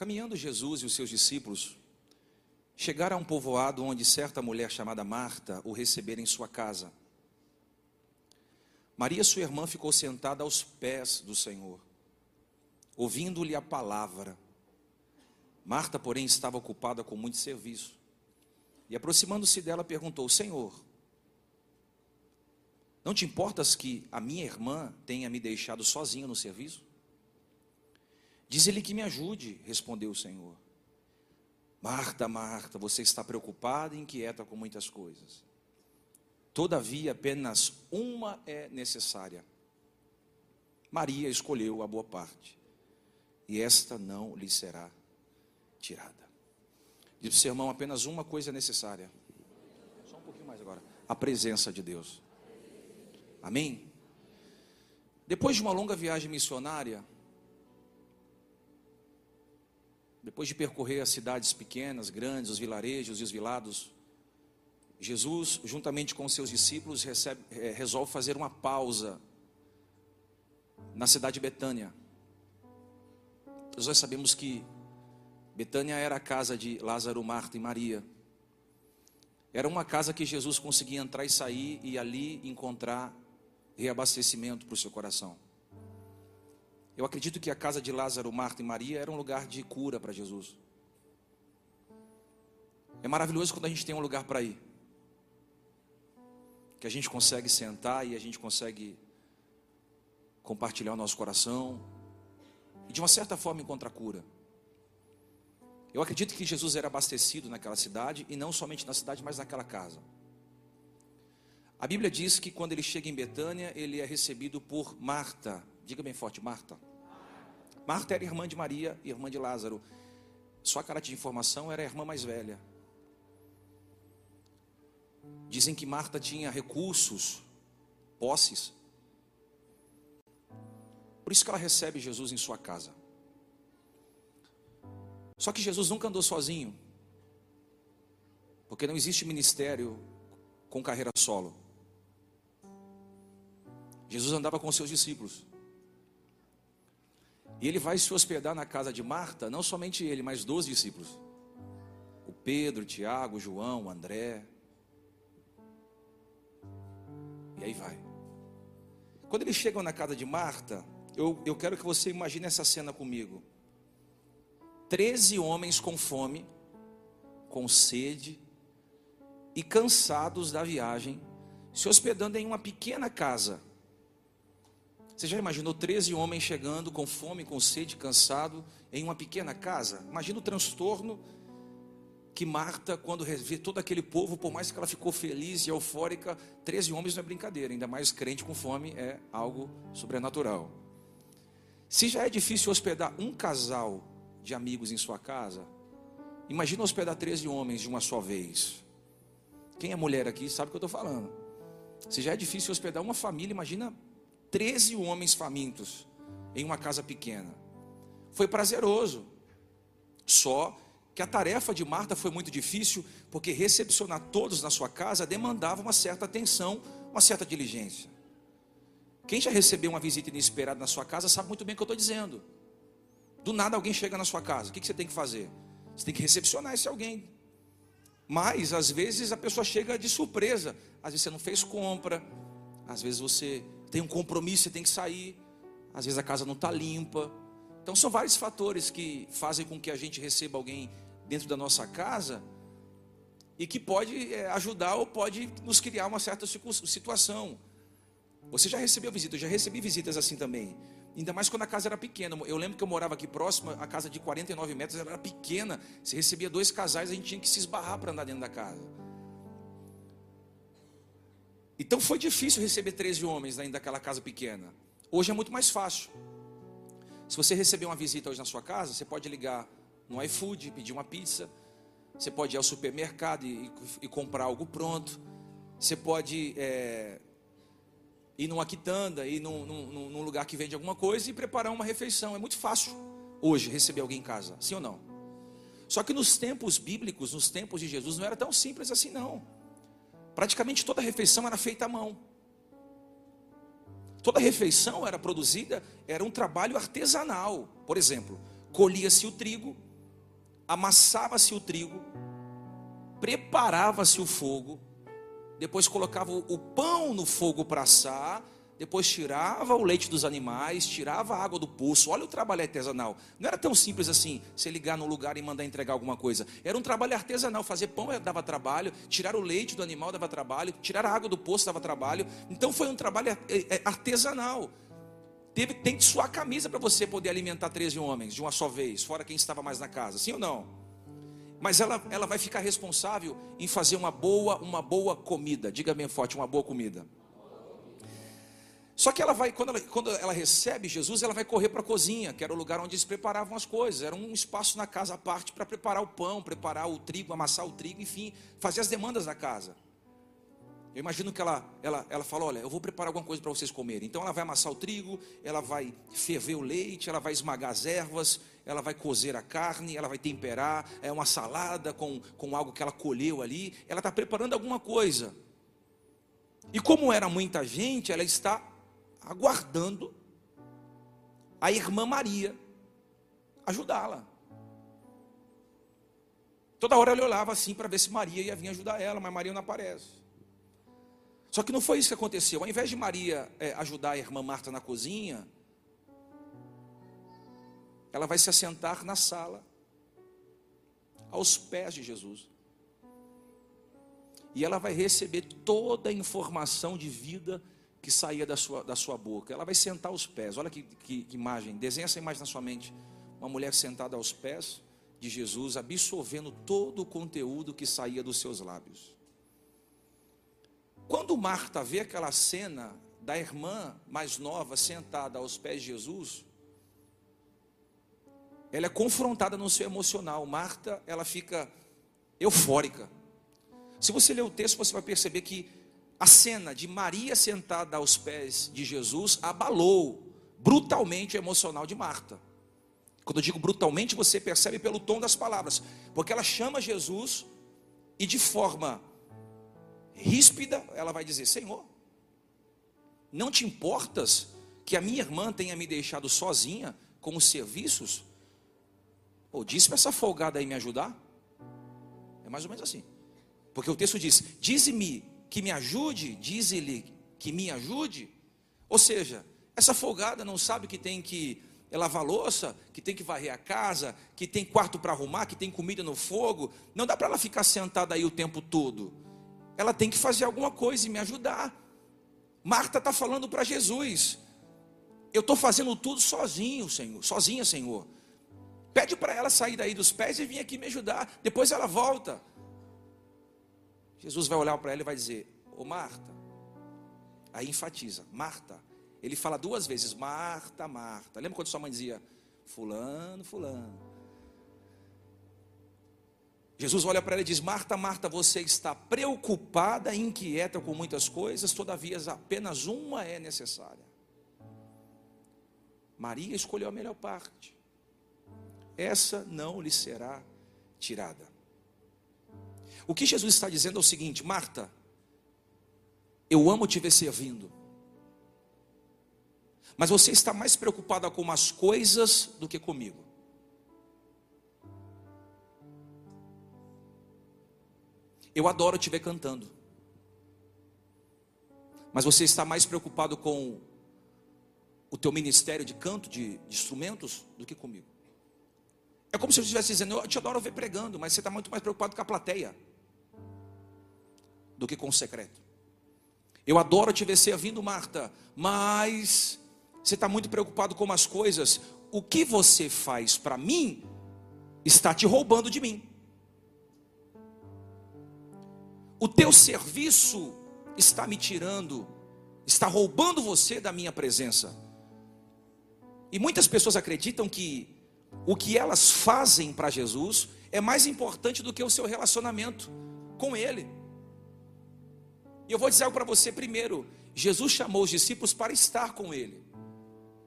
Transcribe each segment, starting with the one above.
Caminhando Jesus e os seus discípulos chegaram a um povoado onde certa mulher chamada Marta o recebera em sua casa. Maria, sua irmã, ficou sentada aos pés do Senhor, ouvindo-lhe a palavra. Marta, porém, estava ocupada com muito serviço. E aproximando-se dela, perguntou: Senhor, não te importas que a minha irmã tenha me deixado sozinho no serviço? Diz-lhe que me ajude, respondeu o Senhor. Marta, Marta, você está preocupada e inquieta com muitas coisas. Todavia, apenas uma é necessária. Maria escolheu a boa parte, e esta não lhe será tirada. Diz o seu irmão: apenas uma coisa é necessária. Só um pouquinho mais agora. A presença de Deus. Amém? Depois de uma longa viagem missionária, depois de percorrer as cidades pequenas, grandes, os vilarejos e os vilados, Jesus, juntamente com seus discípulos, recebe, é, resolve fazer uma pausa na cidade de Betânia. Nós sabemos que Betânia era a casa de Lázaro, Marta e Maria. Era uma casa que Jesus conseguia entrar e sair e ali encontrar reabastecimento para o seu coração. Eu acredito que a casa de Lázaro, Marta e Maria era um lugar de cura para Jesus. É maravilhoso quando a gente tem um lugar para ir. Que a gente consegue sentar e a gente consegue compartilhar o nosso coração e de uma certa forma encontrar cura. Eu acredito que Jesus era abastecido naquela cidade e não somente na cidade, mas naquela casa. A Bíblia diz que quando ele chega em Betânia, ele é recebido por Marta. Diga bem forte, Marta. Marta era irmã de Maria, irmã de Lázaro. Sua cara de informação era a irmã mais velha. Dizem que Marta tinha recursos, posses. Por isso que ela recebe Jesus em sua casa. Só que Jesus nunca andou sozinho. Porque não existe ministério com carreira solo. Jesus andava com seus discípulos. E ele vai se hospedar na casa de Marta, não somente ele, mas dois discípulos. O Pedro, o Tiago, o João, o André. E aí vai. Quando eles chegam na casa de Marta, eu, eu quero que você imagine essa cena comigo. Treze homens com fome, com sede e cansados da viagem, se hospedando em uma pequena casa você já imaginou 13 homens chegando com fome, com sede, cansado, em uma pequena casa? Imagina o transtorno que Marta, quando vê todo aquele povo, por mais que ela ficou feliz e eufórica, 13 homens não é brincadeira, ainda mais crente com fome é algo sobrenatural. Se já é difícil hospedar um casal de amigos em sua casa, imagina hospedar 13 homens de uma só vez. Quem é mulher aqui sabe o que eu estou falando. Se já é difícil hospedar uma família, imagina 13 homens famintos em uma casa pequena. Foi prazeroso. Só que a tarefa de Marta foi muito difícil, porque recepcionar todos na sua casa demandava uma certa atenção, uma certa diligência. Quem já recebeu uma visita inesperada na sua casa sabe muito bem o que eu estou dizendo. Do nada alguém chega na sua casa, o que você tem que fazer? Você tem que recepcionar esse alguém. Mas às vezes a pessoa chega de surpresa. Às vezes você não fez compra, às vezes você tem um compromisso, você tem que sair. Às vezes a casa não está limpa. Então são vários fatores que fazem com que a gente receba alguém dentro da nossa casa e que pode é, ajudar ou pode nos criar uma certa situação. Você já recebeu visita? Eu já recebi visitas assim também. Ainda mais quando a casa era pequena. Eu lembro que eu morava aqui próximo, a casa de 49 metros era pequena. Você recebia dois casais, a gente tinha que se esbarrar para andar dentro da casa. Então foi difícil receber 13 homens ainda daquela casa pequena. Hoje é muito mais fácil. Se você receber uma visita hoje na sua casa, você pode ligar no iFood, pedir uma pizza. Você pode ir ao supermercado e, e comprar algo pronto. Você pode é, ir numa quitanda, ir num, num, num lugar que vende alguma coisa e preparar uma refeição. É muito fácil hoje receber alguém em casa, sim ou não? Só que nos tempos bíblicos, nos tempos de Jesus, não era tão simples assim, não. Praticamente toda refeição era feita à mão. Toda refeição era produzida, era um trabalho artesanal. Por exemplo, colhia-se o trigo, amassava-se o trigo, preparava-se o fogo, depois colocava o pão no fogo para assar, depois tirava o leite dos animais, tirava a água do poço. Olha o trabalho artesanal. Não era tão simples assim, você ligar no lugar e mandar entregar alguma coisa. Era um trabalho artesanal. Fazer pão dava trabalho, tirar o leite do animal dava trabalho, tirar a água do poço dava trabalho. Então foi um trabalho é, artesanal. Teve, tem que suar a camisa para você poder alimentar 13 homens de uma só vez, fora quem estava mais na casa, sim ou não? Mas ela, ela vai ficar responsável em fazer uma boa, uma boa comida. Diga bem forte, uma boa comida. Só que ela vai, quando ela, quando ela recebe Jesus, ela vai correr para a cozinha, que era o lugar onde eles preparavam as coisas. Era um espaço na casa à parte para preparar o pão, preparar o trigo, amassar o trigo, enfim, fazer as demandas da casa. Eu imagino que ela, ela, ela fala: Olha, eu vou preparar alguma coisa para vocês comerem. Então ela vai amassar o trigo, ela vai ferver o leite, ela vai esmagar as ervas, ela vai cozer a carne, ela vai temperar, é uma salada com, com algo que ela colheu ali. Ela está preparando alguma coisa. E como era muita gente, ela está aguardando a irmã Maria ajudá-la. Toda hora ela olhava assim para ver se Maria ia vir ajudar ela, mas Maria não aparece. Só que não foi isso que aconteceu. Ao invés de Maria é, ajudar a irmã Marta na cozinha, ela vai se assentar na sala, aos pés de Jesus. E ela vai receber toda a informação de vida que saía da sua, da sua boca. Ela vai sentar aos pés. Olha que, que, que imagem. Desenha essa imagem na sua mente. Uma mulher sentada aos pés de Jesus, absorvendo todo o conteúdo que saía dos seus lábios. Quando Marta vê aquela cena da irmã mais nova sentada aos pés de Jesus, ela é confrontada no seu emocional. Marta, ela fica eufórica. Se você ler o texto, você vai perceber que a cena de Maria sentada aos pés de Jesus abalou brutalmente o emocional de Marta. Quando eu digo brutalmente, você percebe pelo tom das palavras, porque ela chama Jesus e de forma ríspida, ela vai dizer: Senhor, não te importas que a minha irmã tenha me deixado sozinha com os serviços? Ou disse para essa folgada aí me ajudar? É mais ou menos assim. Porque o texto diz: Dize-me que me ajude, diz-lhe que me ajude. Ou seja, essa folgada não sabe que tem que lavar louça, que tem que varrer a casa, que tem quarto para arrumar, que tem comida no fogo. Não dá para ela ficar sentada aí o tempo todo. Ela tem que fazer alguma coisa e me ajudar. Marta está falando para Jesus: Eu estou fazendo tudo sozinho, Senhor, sozinha, Senhor. Pede para ela sair daí dos pés e vir aqui me ajudar. Depois ela volta. Jesus vai olhar para ela e vai dizer: Ô Marta, aí enfatiza, Marta. Ele fala duas vezes, Marta, Marta. Lembra quando sua mãe dizia, Fulano, Fulano. Jesus olha para ela e diz: Marta, Marta, você está preocupada inquieta com muitas coisas, todavia apenas uma é necessária. Maria escolheu a melhor parte, essa não lhe será tirada. O que Jesus está dizendo é o seguinte: Marta, eu amo te ver servindo, mas você está mais preocupada com as coisas do que comigo. Eu adoro te ver cantando, mas você está mais preocupado com o teu ministério de canto, de, de instrumentos, do que comigo. É como se eu estivesse dizendo, eu te adoro ver pregando, mas você está muito mais preocupado com a plateia do que com o secreto. Eu adoro te ver servindo, Marta, mas você está muito preocupado com as coisas. O que você faz para mim está te roubando de mim. O teu serviço está me tirando, está roubando você da minha presença. E muitas pessoas acreditam que o que elas fazem para Jesus é mais importante do que o seu relacionamento com Ele. E eu vou dizer algo para você primeiro: Jesus chamou os discípulos para estar com Ele.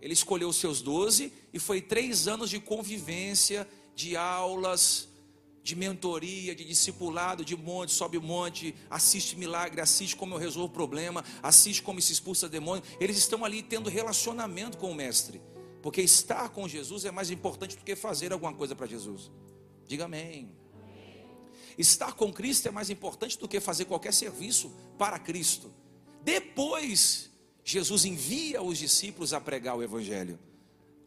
Ele escolheu os seus doze e foi três anos de convivência, de aulas, de mentoria, de discipulado, de monte, sobe monte, assiste milagre, assiste como eu resolvo problema, assiste como se expulsa demônio. Eles estão ali tendo relacionamento com o Mestre, porque estar com Jesus é mais importante do que fazer alguma coisa para Jesus. Diga amém. Estar com Cristo é mais importante do que fazer qualquer serviço para Cristo. Depois, Jesus envia os discípulos a pregar o Evangelho,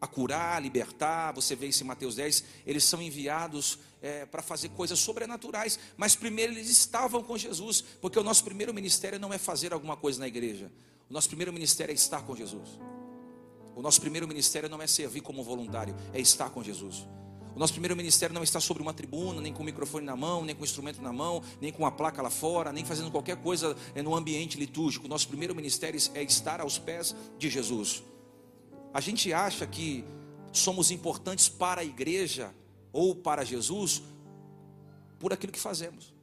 a curar, a libertar. Você vê isso em Mateus 10, eles são enviados é, para fazer coisas sobrenaturais, mas primeiro eles estavam com Jesus, porque o nosso primeiro ministério não é fazer alguma coisa na igreja, o nosso primeiro ministério é estar com Jesus. O nosso primeiro ministério não é servir como voluntário, é estar com Jesus. O nosso primeiro ministério não está sobre uma tribuna, nem com o microfone na mão, nem com o instrumento na mão, nem com a placa lá fora, nem fazendo qualquer coisa é, no ambiente litúrgico. O nosso primeiro ministério é estar aos pés de Jesus. A gente acha que somos importantes para a igreja ou para Jesus por aquilo que fazemos.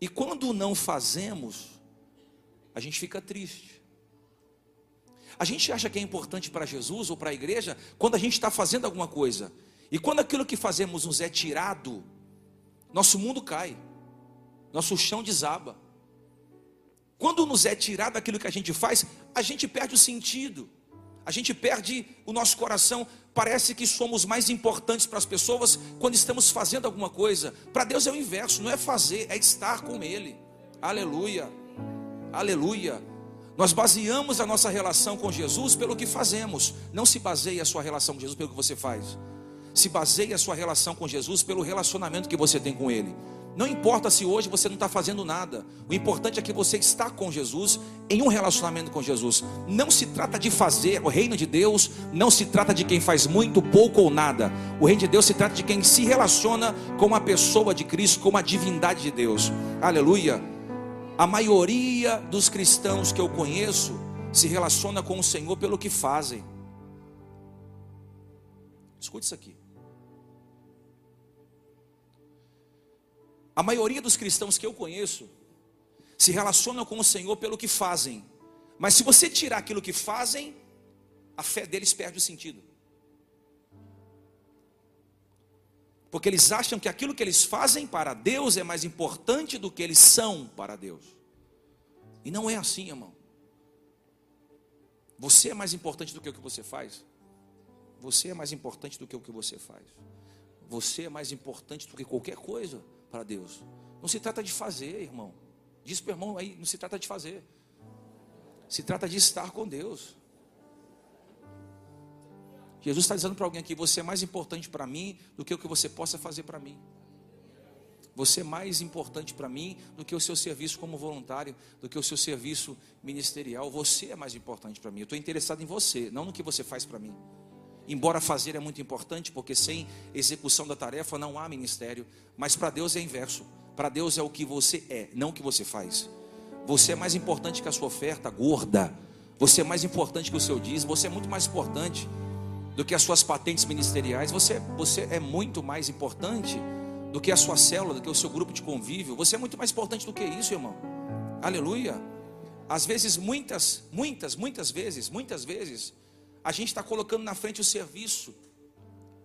E quando não fazemos, a gente fica triste. A gente acha que é importante para Jesus ou para a igreja quando a gente está fazendo alguma coisa. E quando aquilo que fazemos nos é tirado, nosso mundo cai, nosso chão desaba. Quando nos é tirado aquilo que a gente faz, a gente perde o sentido, a gente perde o nosso coração. Parece que somos mais importantes para as pessoas quando estamos fazendo alguma coisa. Para Deus é o inverso, não é fazer, é estar com Ele. Aleluia, aleluia. Nós baseamos a nossa relação com Jesus pelo que fazemos. Não se baseie a sua relação com Jesus pelo que você faz. Se baseie a sua relação com Jesus pelo relacionamento que você tem com Ele. Não importa se hoje você não está fazendo nada. O importante é que você está com Jesus, em um relacionamento com Jesus. Não se trata de fazer. O reino de Deus não se trata de quem faz muito, pouco ou nada. O reino de Deus se trata de quem se relaciona com a pessoa de Cristo, com a divindade de Deus. Aleluia. A maioria dos cristãos que eu conheço se relaciona com o Senhor pelo que fazem. Escute isso aqui. A maioria dos cristãos que eu conheço se relacionam com o Senhor pelo que fazem. Mas se você tirar aquilo que fazem, a fé deles perde o sentido. Porque eles acham que aquilo que eles fazem para Deus é mais importante do que eles são para Deus. E não é assim, irmão. Você é mais importante do que o que você faz. Você é mais importante do que o que você faz. Você é mais importante do que qualquer coisa para Deus. Não se trata de fazer, irmão. Diz para o irmão aí, não se trata de fazer. Se trata de estar com Deus. Jesus está dizendo para alguém aqui: você é mais importante para mim do que o que você possa fazer para mim. Você é mais importante para mim do que o seu serviço como voluntário, do que o seu serviço ministerial. Você é mais importante para mim. Eu estou interessado em você, não no que você faz para mim. Embora fazer é muito importante, porque sem execução da tarefa não há ministério. Mas para Deus é inverso. Para Deus é o que você é, não o que você faz. Você é mais importante que a sua oferta gorda. Você é mais importante que o seu dízimo. Você é muito mais importante do que as suas patentes ministeriais. Você, você é muito mais importante do que a sua célula, do que o seu grupo de convívio. Você é muito mais importante do que isso, irmão. Aleluia. Às vezes, muitas, muitas, muitas vezes, muitas vezes, a gente está colocando na frente o serviço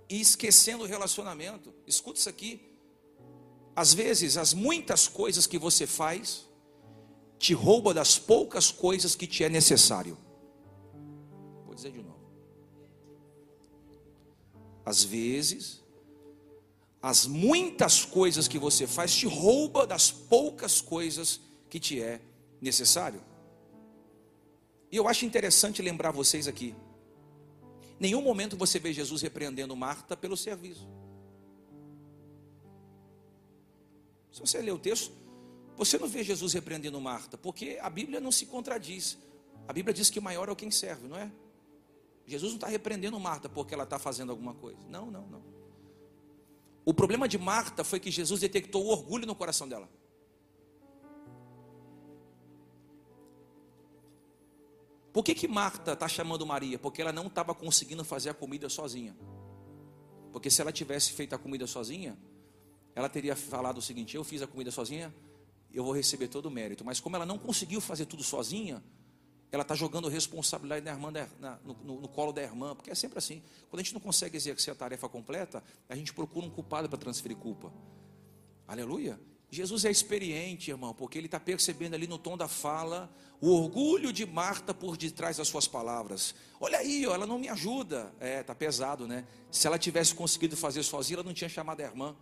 e esquecendo o relacionamento. Escuta isso aqui. Às vezes, as muitas coisas que você faz te rouba das poucas coisas que te é necessário. Vou dizer de novo. Às vezes, as muitas coisas que você faz te rouba das poucas coisas que te é necessário. E eu acho interessante lembrar vocês aqui. Nenhum momento você vê Jesus repreendendo Marta pelo serviço. Se você ler o texto, você não vê Jesus repreendendo Marta, porque a Bíblia não se contradiz. A Bíblia diz que maior é o quem serve, não é? Jesus não está repreendendo Marta porque ela está fazendo alguma coisa. Não, não, não. O problema de Marta foi que Jesus detectou o orgulho no coração dela. Por que, que Marta está chamando Maria? Porque ela não estava conseguindo fazer a comida sozinha. Porque se ela tivesse feito a comida sozinha, ela teria falado o seguinte: Eu fiz a comida sozinha, eu vou receber todo o mérito. Mas como ela não conseguiu fazer tudo sozinha, ela está jogando responsabilidade da irmã, na, no, no, no, colo da irmã, porque é sempre assim. Quando a gente não consegue exercer a tarefa completa, a gente procura um culpado para transferir culpa. Aleluia. Jesus é experiente, irmão, porque ele está percebendo ali no tom da fala o orgulho de Marta por detrás das suas palavras. Olha aí, ó, ela não me ajuda. É, tá pesado, né? Se ela tivesse conseguido fazer sozinha, ela não tinha chamado a irmã.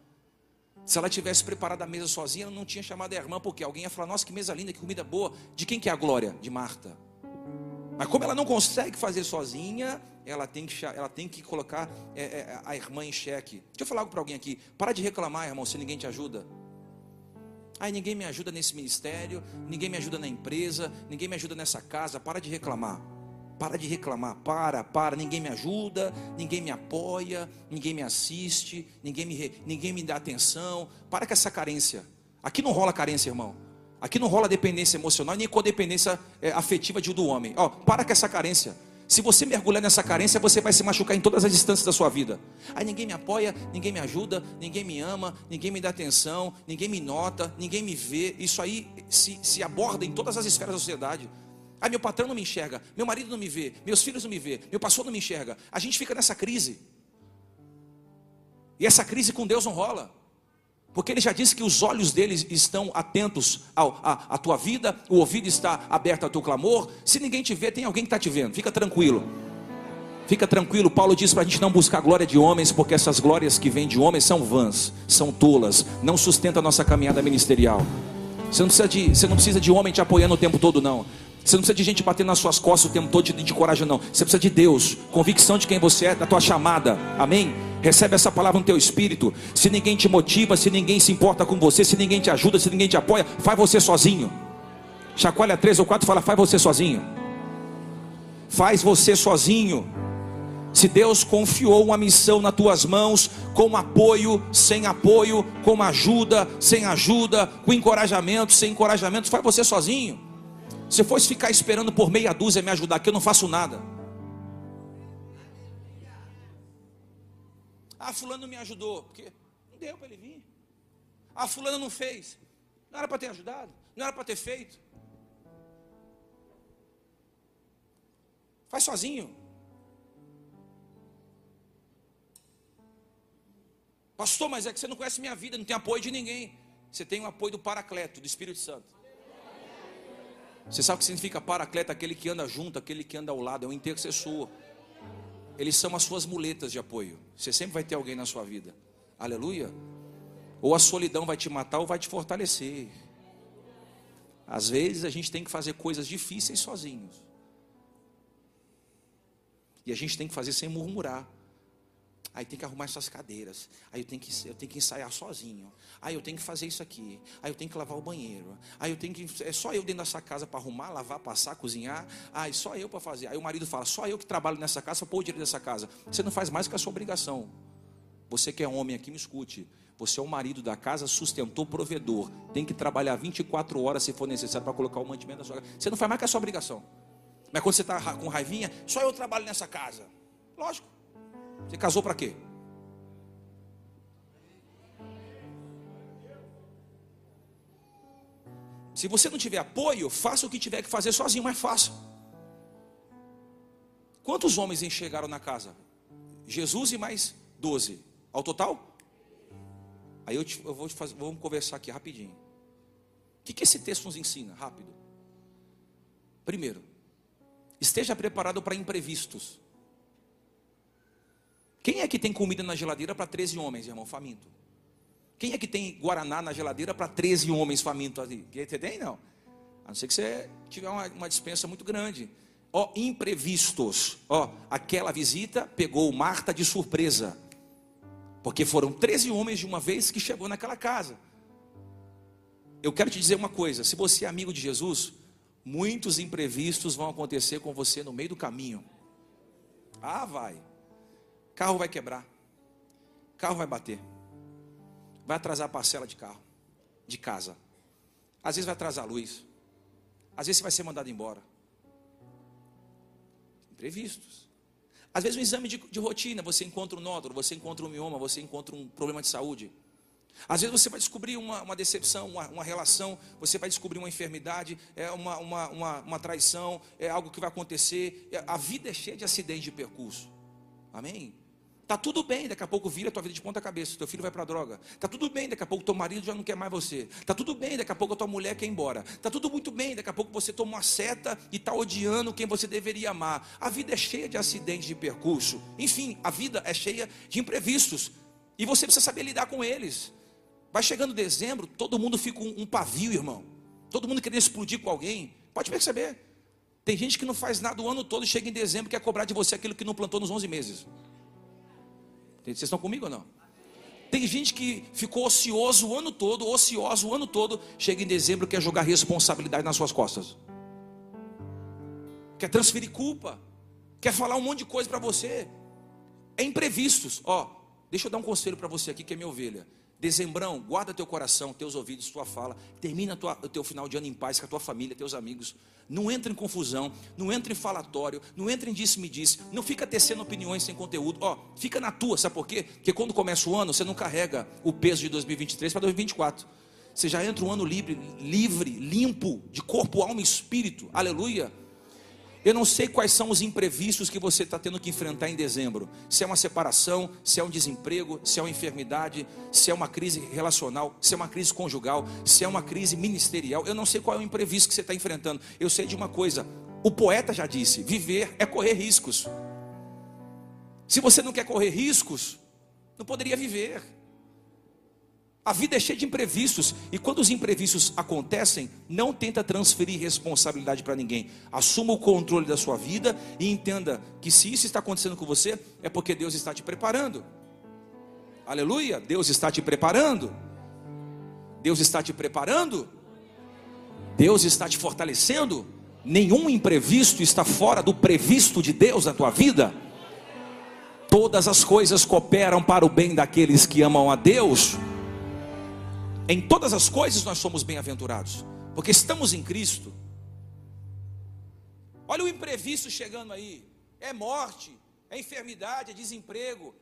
Se ela tivesse preparado a mesa sozinha, ela não tinha chamado a irmã, porque alguém ia falar: Nossa, que mesa linda, que comida boa. De quem que é a glória? De Marta. Mas como ela não consegue fazer sozinha, ela tem que, ela tem que colocar é, é, a irmã em xeque. Deixa eu falar algo para alguém aqui. Para de reclamar, irmão, se ninguém te ajuda. Ai, ninguém me ajuda nesse ministério, ninguém me ajuda na empresa, ninguém me ajuda nessa casa. Para de reclamar. Para de reclamar. Para, para. Ninguém me ajuda, ninguém me apoia, ninguém me assiste, ninguém me, ninguém me dá atenção. Para com essa carência. Aqui não rola carência, irmão. Aqui não rola dependência emocional nem codependência é, afetiva de, do homem. Ó, para com essa carência. Se você mergulhar nessa carência, você vai se machucar em todas as instâncias da sua vida. Aí ninguém me apoia, ninguém me ajuda, ninguém me ama, ninguém me dá atenção, ninguém me nota, ninguém me vê. Isso aí se, se aborda em todas as esferas da sociedade. Aí meu patrão não me enxerga, meu marido não me vê, meus filhos não me vê, meu pastor não me enxerga. A gente fica nessa crise. E essa crise com Deus não rola. Porque ele já disse que os olhos deles estão atentos à tua vida, o ouvido está aberto ao teu clamor. Se ninguém te vê, tem alguém que está te vendo. Fica tranquilo. Fica tranquilo. Paulo diz para a gente não buscar glória de homens, porque essas glórias que vêm de homens são vãs, são tolas, não sustentam a nossa caminhada ministerial. Você não precisa de, você não precisa de homem te apoiando o tempo todo, não. Você não precisa de gente batendo nas suas costas o tempo todo de, de coragem, não. Você precisa de Deus, convicção de quem você é, da tua chamada. Amém? Recebe essa palavra no teu espírito. Se ninguém te motiva, se ninguém se importa com você, se ninguém te ajuda, se ninguém te apoia, faz você sozinho. Chacoalha três ou quatro fala, faz você sozinho. Faz você sozinho. Se Deus confiou uma missão nas tuas mãos, com apoio, sem apoio, com ajuda, sem ajuda, com encorajamento, sem encorajamento, faz você sozinho. Se fosse ficar esperando por meia dúzia me ajudar, que eu não faço nada. Ah, fulano me ajudou. Porque não deu para ele vir. Ah, fulano não fez. Não era para ter ajudado. Não era para ter feito. Faz sozinho. Pastor, mas é que você não conhece minha vida, não tem apoio de ninguém. Você tem o apoio do Paracleto, do Espírito Santo. Você sabe o que significa Paracleto? Aquele que anda junto, aquele que anda ao lado, é um intercessor eles são as suas muletas de apoio. Você sempre vai ter alguém na sua vida. Aleluia. Ou a solidão vai te matar ou vai te fortalecer. Às vezes a gente tem que fazer coisas difíceis sozinhos. E a gente tem que fazer sem murmurar. Aí tem que arrumar essas cadeiras. Aí eu tenho que, eu tenho que ensaiar sozinho. Aí eu tenho que fazer isso aqui. Aí eu tenho que lavar o banheiro. Aí eu tenho que. É só eu dentro dessa casa para arrumar, lavar, passar, cozinhar. Aí só eu para fazer. Aí o marido fala: só eu que trabalho nessa casa, pôr o dinheiro dessa casa. Você não faz mais que a sua obrigação. Você que é homem aqui, me escute. Você é o marido da casa, sustentou, provedor. Tem que trabalhar 24 horas se for necessário para colocar o mantimento da sua casa. Você não faz mais que a sua obrigação. Mas quando você está com raivinha, só eu trabalho nessa casa. Lógico. Você casou para quê? Se você não tiver apoio, faça o que tiver que fazer sozinho, mas faça. Quantos homens enxergaram na casa? Jesus e mais doze. Ao total? Aí eu, te, eu vou te fazer, vamos conversar aqui rapidinho. O que, que esse texto nos ensina? Rápido. Primeiro, esteja preparado para imprevistos. Quem é que tem comida na geladeira para 13 homens, irmão, faminto? Quem é que tem guaraná na geladeira para 13 homens famintos ali? Você tem? Não. A não ser que você tiver uma, uma dispensa muito grande. Ó, imprevistos. Ó, aquela visita pegou Marta de surpresa. Porque foram 13 homens de uma vez que chegou naquela casa. Eu quero te dizer uma coisa: se você é amigo de Jesus, muitos imprevistos vão acontecer com você no meio do caminho. Ah, vai. Carro vai quebrar. Carro vai bater. Vai atrasar a parcela de carro, de casa. Às vezes vai atrasar a luz. Às vezes você vai ser mandado embora. Imprevistos. Às vezes um exame de, de rotina, você encontra um nódulo, você encontra um mioma, você encontra um problema de saúde. Às vezes você vai descobrir uma, uma decepção, uma, uma, relação, você vai descobrir uma enfermidade, é uma, uma, uma, uma traição, é algo que vai acontecer. É, a vida é cheia de acidentes de percurso. Amém? Tá tudo bem, daqui a pouco vira a tua vida de ponta cabeça, teu filho vai para a droga. Tá tudo bem, daqui a pouco teu marido já não quer mais você. Tá tudo bem, daqui a pouco a tua mulher quer ir embora. Tá tudo muito bem, daqui a pouco você toma uma seta e está odiando quem você deveria amar. A vida é cheia de acidentes de percurso. Enfim, a vida é cheia de imprevistos. E você precisa saber lidar com eles. Vai chegando dezembro, todo mundo fica um, um pavio, irmão. Todo mundo querendo explodir com alguém. Pode perceber. Tem gente que não faz nada o ano todo e chega em dezembro e quer cobrar de você aquilo que não plantou nos 11 meses. Vocês estão comigo ou não? Tem gente que ficou ocioso o ano todo, ocioso o ano todo, chega em dezembro quer jogar responsabilidade nas suas costas. Quer transferir culpa, quer falar um monte de coisa para você. É imprevistos. Ó, deixa eu dar um conselho para você aqui que é minha ovelha. Dezembrão, guarda teu coração, teus ouvidos, tua fala. Termina tua, o teu final de ano em paz com a tua família, teus amigos. Não entra em confusão, não entra em falatório, não entra em disse-me-disse. Não fica tecendo opiniões sem conteúdo. Ó, fica na tua, sabe por quê? Porque quando começa o ano, você não carrega o peso de 2023 para 2024. Você já entra um ano livre, livre, limpo, de corpo, alma e espírito. Aleluia. Eu não sei quais são os imprevistos que você está tendo que enfrentar em dezembro. Se é uma separação, se é um desemprego, se é uma enfermidade, se é uma crise relacional, se é uma crise conjugal, se é uma crise ministerial. Eu não sei qual é o imprevisto que você está enfrentando. Eu sei de uma coisa: o poeta já disse: viver é correr riscos. Se você não quer correr riscos, não poderia viver. A vida é cheia de imprevistos e quando os imprevistos acontecem, não tenta transferir responsabilidade para ninguém. Assuma o controle da sua vida e entenda que se isso está acontecendo com você, é porque Deus está te preparando. Aleluia! Deus está te preparando. Deus está te preparando. Deus está te fortalecendo. Nenhum imprevisto está fora do previsto de Deus na tua vida. Todas as coisas cooperam para o bem daqueles que amam a Deus em todas as coisas nós somos bem-aventurados, porque estamos em Cristo. Olha o imprevisto chegando aí: é morte, é enfermidade, é desemprego,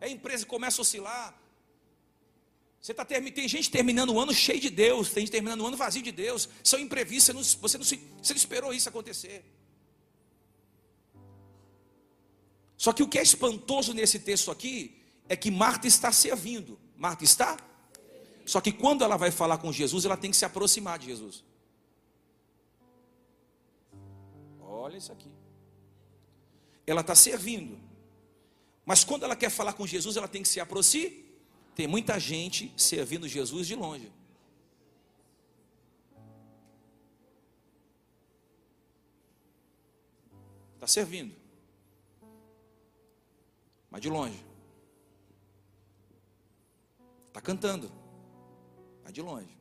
é empresa que começa a oscilar. Você tá, tem gente terminando o ano cheio de Deus, tem gente terminando o ano vazio de Deus. São imprevistos, você não, você não, você não esperou isso acontecer. Só que o que é espantoso nesse texto aqui é que Marta está servindo. Marta está só que quando ela vai falar com Jesus, ela tem que se aproximar de Jesus. Olha isso aqui. Ela está servindo. Mas quando ela quer falar com Jesus, ela tem que se aproximar. Tem muita gente servindo Jesus de longe. Está servindo. Mas de longe. Está cantando de longe.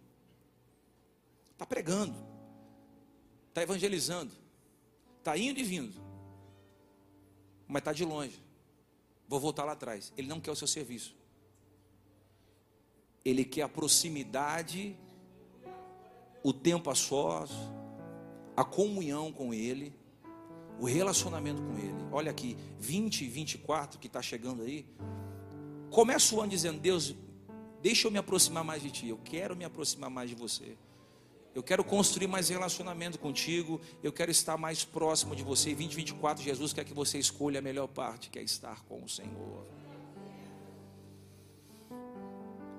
Está pregando. Está evangelizando. Está indo e vindo. Mas está de longe. Vou voltar lá atrás. Ele não quer o seu serviço. Ele quer a proximidade, o tempo a sós, a comunhão com Ele, o relacionamento com Ele. Olha aqui, 20 e 24 que está chegando aí. Começa o ano dizendo: Deus, Deixa eu me aproximar mais de ti. Eu quero me aproximar mais de você. Eu quero construir mais relacionamento contigo. Eu quero estar mais próximo de você. 2024, Jesus quer que você escolha a melhor parte, que é estar com o Senhor.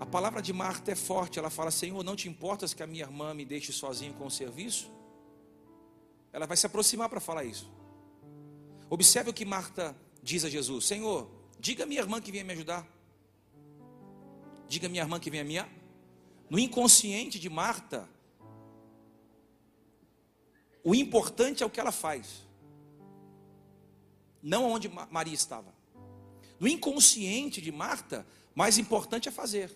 A palavra de Marta é forte. Ela fala: Senhor, não te importas que a minha irmã me deixe sozinho com o serviço? Ela vai se aproximar para falar isso. Observe o que Marta diz a Jesus: Senhor, diga a minha irmã que venha me ajudar. Diga minha irmã que vem a minha. No inconsciente de Marta, o importante é o que ela faz, não onde Maria estava. No inconsciente de Marta, mais importante é fazer.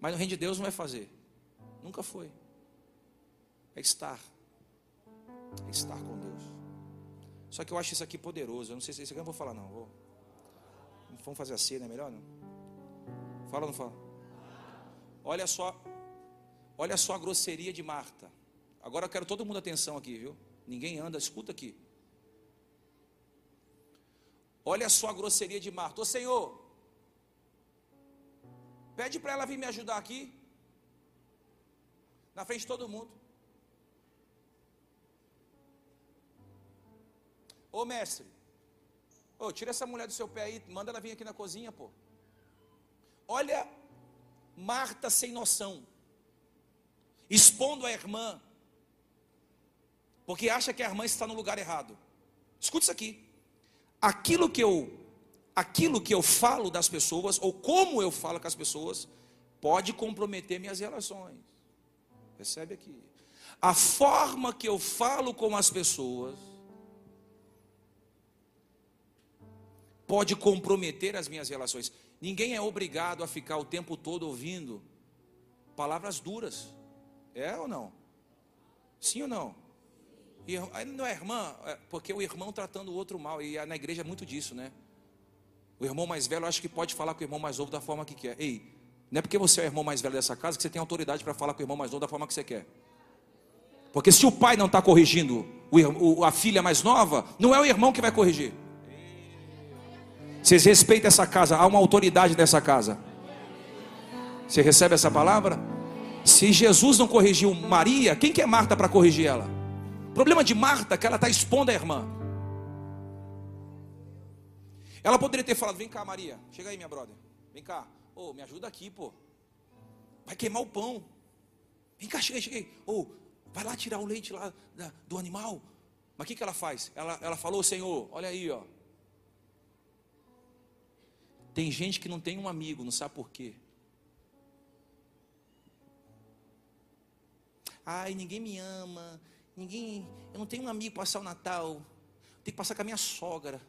Mas no reino de Deus não é fazer. Nunca foi. É estar. É estar com Deus. Só que eu acho isso aqui poderoso. Eu não sei se isso aqui eu não vou falar, não. Vou. Vamos fazer assim, não é melhor? Não? Fala ou não fala? Olha só, olha só a grosseria de Marta. Agora eu quero todo mundo atenção aqui, viu? Ninguém anda, escuta aqui. Olha só a grosseria de Marta. Ô Senhor, pede para ela vir me ajudar aqui. Na frente de todo mundo. Ô mestre, Ô, tira essa mulher do seu pé aí, manda ela vir aqui na cozinha, pô. Olha, Marta sem noção, expondo a irmã, porque acha que a irmã está no lugar errado. Escuta isso aqui. Aquilo que eu aquilo que eu falo das pessoas ou como eu falo com as pessoas pode comprometer minhas relações. Percebe aqui? A forma que eu falo com as pessoas pode comprometer as minhas relações. Ninguém é obrigado a ficar o tempo todo ouvindo palavras duras. É ou não? Sim ou não? Não é irmã, é porque o irmão tratando o outro mal, e na igreja é muito disso, né? O irmão mais velho acho que pode falar com o irmão mais novo da forma que quer. Ei, não é porque você é o irmão mais velho dessa casa que você tem autoridade para falar com o irmão mais novo da forma que você quer. Porque se o pai não está corrigindo a filha mais nova, não é o irmão que vai corrigir. Vocês respeitam essa casa, há uma autoridade dessa casa. Você recebe essa palavra? Se Jesus não corrigiu Maria, quem que é Marta para corrigir ela? O problema de Marta é que ela está expondo a irmã. Ela poderia ter falado: Vem cá, Maria, chega aí, minha brother. Vem cá, oh, me ajuda aqui, pô. Vai queimar o pão. Vem cá, chega aí, chega aí. Oh, vai lá tirar o leite lá do animal. Mas o que, que ela faz? Ela, ela falou: Senhor, olha aí, ó. Tem gente que não tem um amigo, não sabe por quê. Ai, ninguém me ama. Ninguém, eu não tenho um amigo para passar o Natal. Tenho que passar com a minha sogra.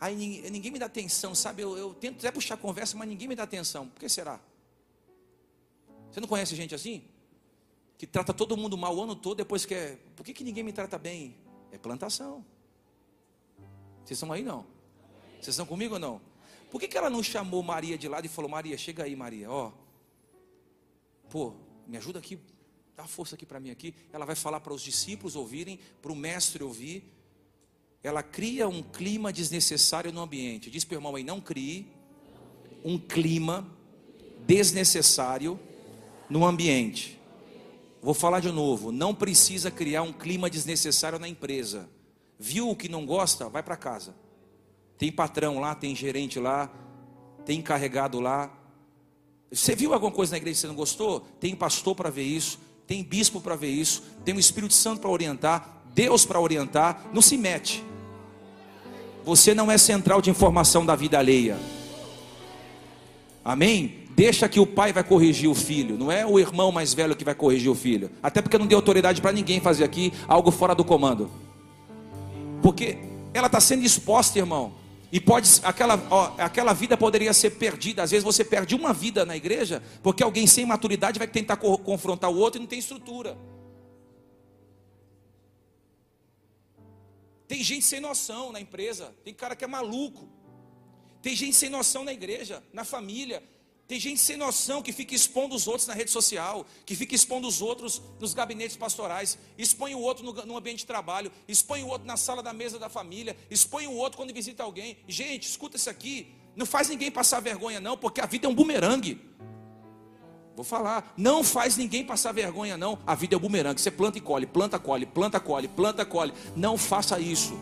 Aí ninguém, ninguém me dá atenção, sabe? Eu, eu, tento até puxar conversa, mas ninguém me dá atenção. Por que será? Você não conhece gente assim? Que trata todo mundo mal o ano todo, depois quer. Por que, que ninguém me trata bem? É plantação. Vocês estão aí não? Vocês estão comigo ou não? Por que, que ela não chamou Maria de lado e falou: Maria, chega aí, Maria, ó. Pô, me ajuda aqui, dá força aqui para mim aqui. Ela vai falar para os discípulos ouvirem, para o mestre ouvir ela cria um clima desnecessário no ambiente. Diz para o irmão aí, não crie um clima desnecessário no ambiente. Vou falar de novo, não precisa criar um clima desnecessário na empresa. Viu o que não gosta? Vai para casa. Tem patrão lá, tem gerente lá, tem encarregado lá. Você viu alguma coisa na igreja que você não gostou? Tem pastor para ver isso, tem bispo para ver isso, tem o Espírito Santo para orientar, Deus para orientar. Não se mete. Você não é central de informação da vida alheia. Amém? Deixa que o pai vai corrigir o filho, não é o irmão mais velho que vai corrigir o filho. Até porque não deu autoridade para ninguém fazer aqui algo fora do comando. Porque ela está sendo exposta, irmão. E pode aquela, ó, aquela vida poderia ser perdida. Às vezes você perde uma vida na igreja, porque alguém sem maturidade vai tentar confrontar o outro e não tem estrutura. Tem gente sem noção na empresa, tem cara que é maluco. Tem gente sem noção na igreja, na família. Tem gente sem noção que fica expondo os outros na rede social, que fica expondo os outros nos gabinetes pastorais, expõe o outro no, no ambiente de trabalho, expõe o outro na sala da mesa da família, expõe o outro quando visita alguém. Gente, escuta isso aqui. Não faz ninguém passar vergonha, não, porque a vida é um bumerangue. Vou falar, não faz ninguém passar vergonha, não. A vida é o bumerangue. Você planta e colhe, planta, colhe, planta, colhe, planta, colhe. Não faça isso.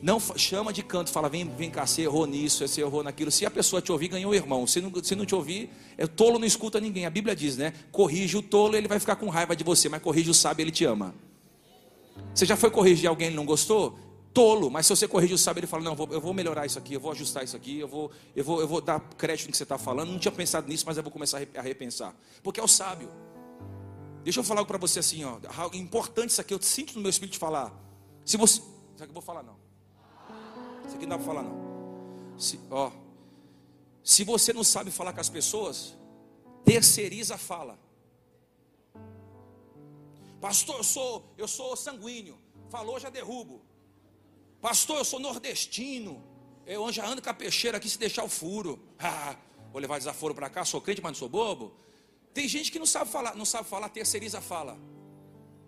Não chama de canto, fala, vem, vem cá, você errou nisso, você errou naquilo. Se a pessoa te ouvir, ganhou o irmão. Se não, se não te ouvir, é tolo não escuta ninguém. A Bíblia diz, né? Corrige o tolo, ele vai ficar com raiva de você, mas corrige o sábio, ele te ama. Você já foi corrigir alguém e não gostou? tolo, mas se você corrige o sábio, ele fala: Não, eu vou melhorar isso aqui, eu vou ajustar isso aqui, eu vou, eu vou, eu vou dar crédito no que você está falando. Não tinha pensado nisso, mas eu vou começar a repensar, porque é o sábio. Deixa eu falar para você assim, ó, algo importante isso aqui, eu sinto no meu espírito falar. Se você. Isso aqui eu vou falar, não. Isso aqui não dá para falar, não. Se, ó, se você não sabe falar com as pessoas, terceiriza a fala. Pastor, eu sou, eu sou sanguíneo. Falou, já derrubo. Pastor, eu sou nordestino. Eu já ando com a peixeira aqui se deixar o furo. Ah, vou levar desaforo para cá, sou crente, mas não sou bobo. Tem gente que não sabe falar, não sabe falar, terceiriza a fala.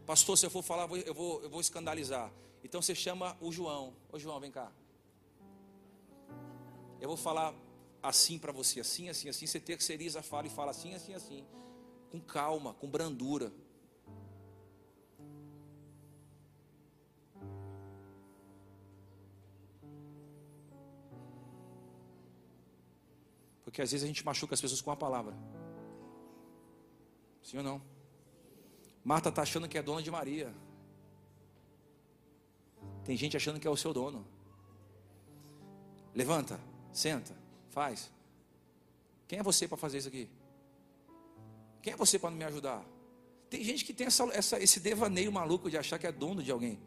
Pastor, se eu for falar, eu vou, eu vou escandalizar. Então você chama o João. Ô João, vem cá. Eu vou falar assim para você, assim, assim, assim. Você terceiriza a fala e fala assim, assim, assim. Com calma, com brandura. Porque às vezes a gente machuca as pessoas com a palavra. Sim ou não? Marta está achando que é dona de Maria. Tem gente achando que é o seu dono. Levanta senta, faz. Quem é você para fazer isso aqui? Quem é você para me ajudar? Tem gente que tem essa, essa, esse devaneio maluco de achar que é dono de alguém.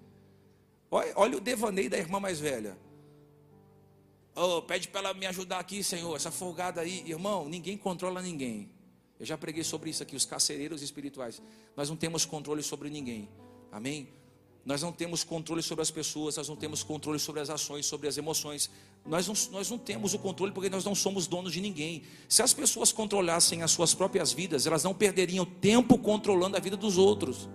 Olha, olha o devaneio da irmã mais velha. Oh, pede para ela me ajudar aqui, Senhor. Essa folgada aí, irmão, ninguém controla ninguém. Eu já preguei sobre isso aqui, os carcereiros espirituais. Nós não temos controle sobre ninguém. Amém? Nós não temos controle sobre as pessoas, nós não temos controle sobre as ações, sobre as emoções. Nós não, nós não temos o controle porque nós não somos donos de ninguém. Se as pessoas controlassem as suas próprias vidas, elas não perderiam tempo controlando a vida dos outros.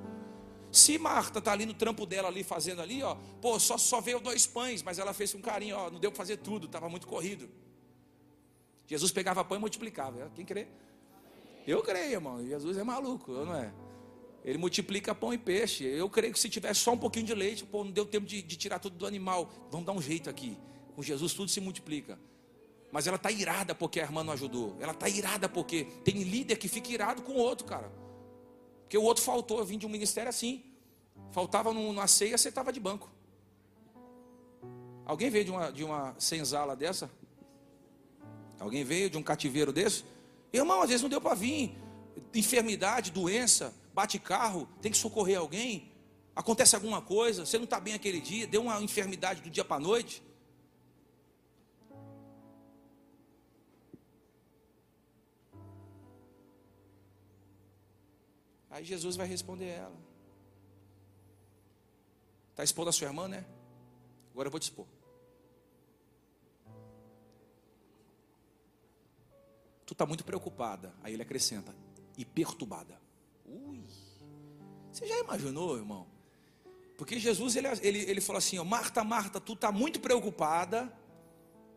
Se Marta está ali no trampo dela, ali fazendo ali, ó, pô, só, só veio dois pães, mas ela fez com carinho, ó, não deu para fazer tudo, estava muito corrido. Jesus pegava pão e multiplicava. Quem crê? Eu creio, irmão. Jesus é maluco, não é? Ele multiplica pão e peixe. Eu creio que se tivesse só um pouquinho de leite, pô, não deu tempo de, de tirar tudo do animal. Vamos dar um jeito aqui. Com Jesus tudo se multiplica. Mas ela está irada porque a irmã não ajudou. Ela está irada porque tem líder que fica irado com o outro, cara. Porque o outro faltou. Eu vim de um ministério assim. Faltava numa ceia, você estava de banco. Alguém veio de uma, de uma senzala dessa? Alguém veio de um cativeiro desse? Irmão, às vezes não deu para vir. Enfermidade, doença, bate carro, tem que socorrer alguém, acontece alguma coisa, você não está bem aquele dia, deu uma enfermidade do dia para a noite. Aí Jesus vai responder ela. Está expondo a sua irmã, né? Agora eu vou te expor. Tu está muito preocupada. Aí ele acrescenta: e perturbada. Ui. Você já imaginou, irmão? Porque Jesus ele, ele, ele falou assim: ó, Marta, Marta, tu está muito preocupada